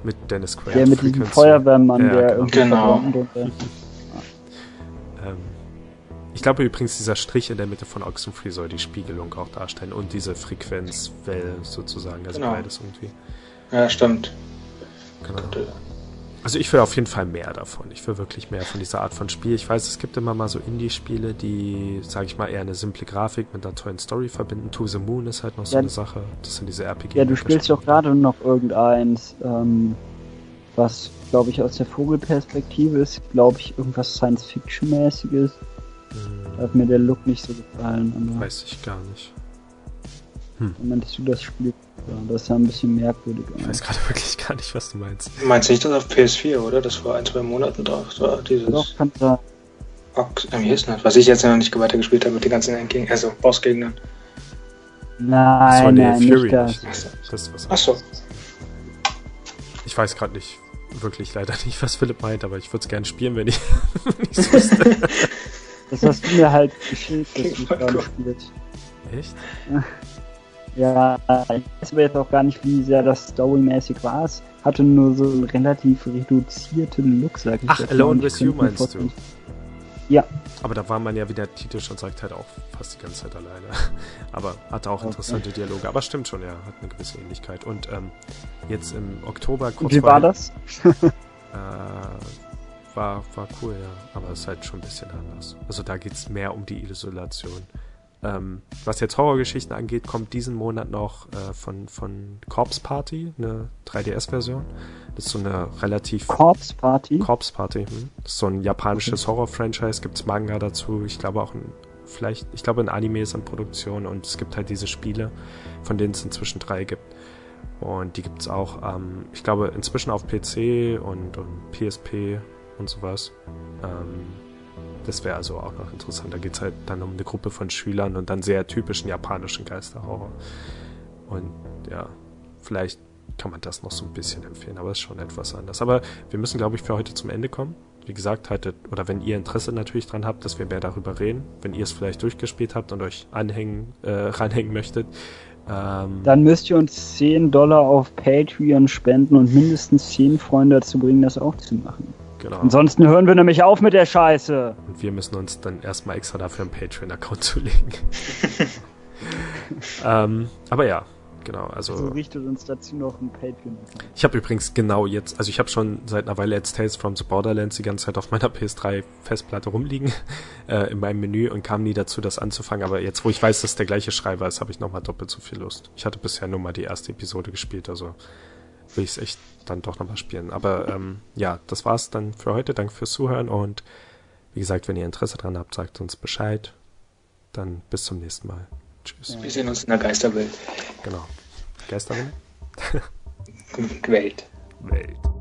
Mit Dennis Quaid. Der mit dem Feuerwehrmann, ja, der genau. irgendwie genau. <laughs> ähm, ich glaube übrigens, dieser Strich in der Mitte von Oxenfree soll die Spiegelung auch darstellen und diese Frequenzwelle sozusagen, also genau. beides irgendwie. Ja, stimmt. Genau. Also ich will auf jeden Fall mehr davon. Ich will wirklich mehr von dieser Art von Spiel. Ich weiß, es gibt immer mal so Indie-Spiele, die, sage ich mal, eher eine simple Grafik mit einer tollen Story verbinden. To the Moon ist halt noch so ja, eine Sache. Das sind diese RPG. Ja, du spielst doch gerade noch irgendeins, ähm, was, glaube ich, aus der Vogelperspektive ist, glaube ich, irgendwas Science-Fiction-mäßiges. Da hat mir der Look nicht so gefallen. Aber Weiß ich gar nicht. Hm. Meintest du das Spiel? Ja, das ist ja ein bisschen merkwürdig. Ich weiß gerade <laughs> wirklich gar nicht, was du meinst. Meinst du nicht das auf PS4, oder? Das war ein, zwei Monate drauf. Das war dieses. Doch, kann sein. Ox, äh, wie ist das? Was ich jetzt noch nicht weitergespielt habe mit den ganzen Endgegner, also Bossgegnern. Nein, nein, Fury nicht das. Nicht. das was Achso. Ich weiß gerade nicht, wirklich leider <laughs> nicht, was Philipp meint, aber ich würde es gerne spielen, wenn ich <laughs> es wüsste. Das hast du mir halt geschickt, dass du gerade spielst. Echt? Ja, ich weiß aber jetzt auch gar nicht, wie sehr das storymäßig war. Es hatte nur so einen relativ reduzierten Look, sag ich Ach, jetzt Alone with You meinst du? Ja. Aber da war man ja, wie der Titel schon sagt, halt auch fast die ganze Zeit alleine. <laughs> Aber hatte auch interessante okay. Dialoge. Aber stimmt schon, ja, hat eine gewisse Ähnlichkeit. Und ähm, jetzt im Oktober kurz Wie war das? <laughs> äh, war, war cool, ja. Aber es ist halt schon ein bisschen anders. Also da geht es mehr um die Isolation. Ähm, was jetzt Horrorgeschichten angeht, kommt diesen Monat noch äh, von, von Corpse Party, eine 3DS-Version. Das ist so eine relativ. Corpse Party? Corpse Party, hm. Das ist so ein japanisches okay. Horror-Franchise, gibt's Manga dazu, ich glaube auch ein vielleicht, ich glaube, ein Anime ist in Produktion und es gibt halt diese Spiele, von denen es inzwischen drei gibt. Und die gibt es auch, ähm, ich glaube, inzwischen auf PC und, und PSP und sowas. Ähm, das wäre also auch noch interessant. Da geht es halt dann um eine Gruppe von Schülern und dann sehr typischen japanischen Geisterhorror. Und ja, vielleicht kann man das noch so ein bisschen empfehlen, aber es ist schon etwas anders. Aber wir müssen, glaube ich, für heute zum Ende kommen. Wie gesagt, haltet, oder wenn ihr Interesse natürlich dran habt, dass wir mehr darüber reden, wenn ihr es vielleicht durchgespielt habt und euch anhängen, äh, <laughs> ranhängen möchtet, ähm, Dann müsst ihr uns 10 Dollar auf Patreon spenden und mindestens 10 Freunde dazu bringen, das auch zu machen. Genau. Ansonsten hören wir nämlich auf mit der Scheiße. Und wir müssen uns dann erstmal extra dafür einen Patreon-Account <laughs> zulegen. <laughs> ähm, aber ja, genau. Also, also richtet uns dazu noch ein Patreon. Ich habe übrigens genau jetzt, also ich habe schon seit einer Weile jetzt Tales from the Borderlands die ganze Zeit auf meiner PS3 Festplatte rumliegen <laughs> äh, in meinem Menü und kam nie dazu, das anzufangen. Aber jetzt, wo ich weiß, dass der gleiche Schreiber ist, habe ich nochmal doppelt so viel Lust. Ich hatte bisher nur mal die erste Episode gespielt, also will ich es echt dann doch nochmal spielen. Aber ähm, ja, das war's dann für heute. Danke fürs Zuhören und wie gesagt, wenn ihr Interesse dran habt, sagt uns Bescheid. Dann bis zum nächsten Mal. Tschüss. Wir sehen uns in der Geisterwelt. Genau. Geisterwelt? <laughs> Welt. Welt.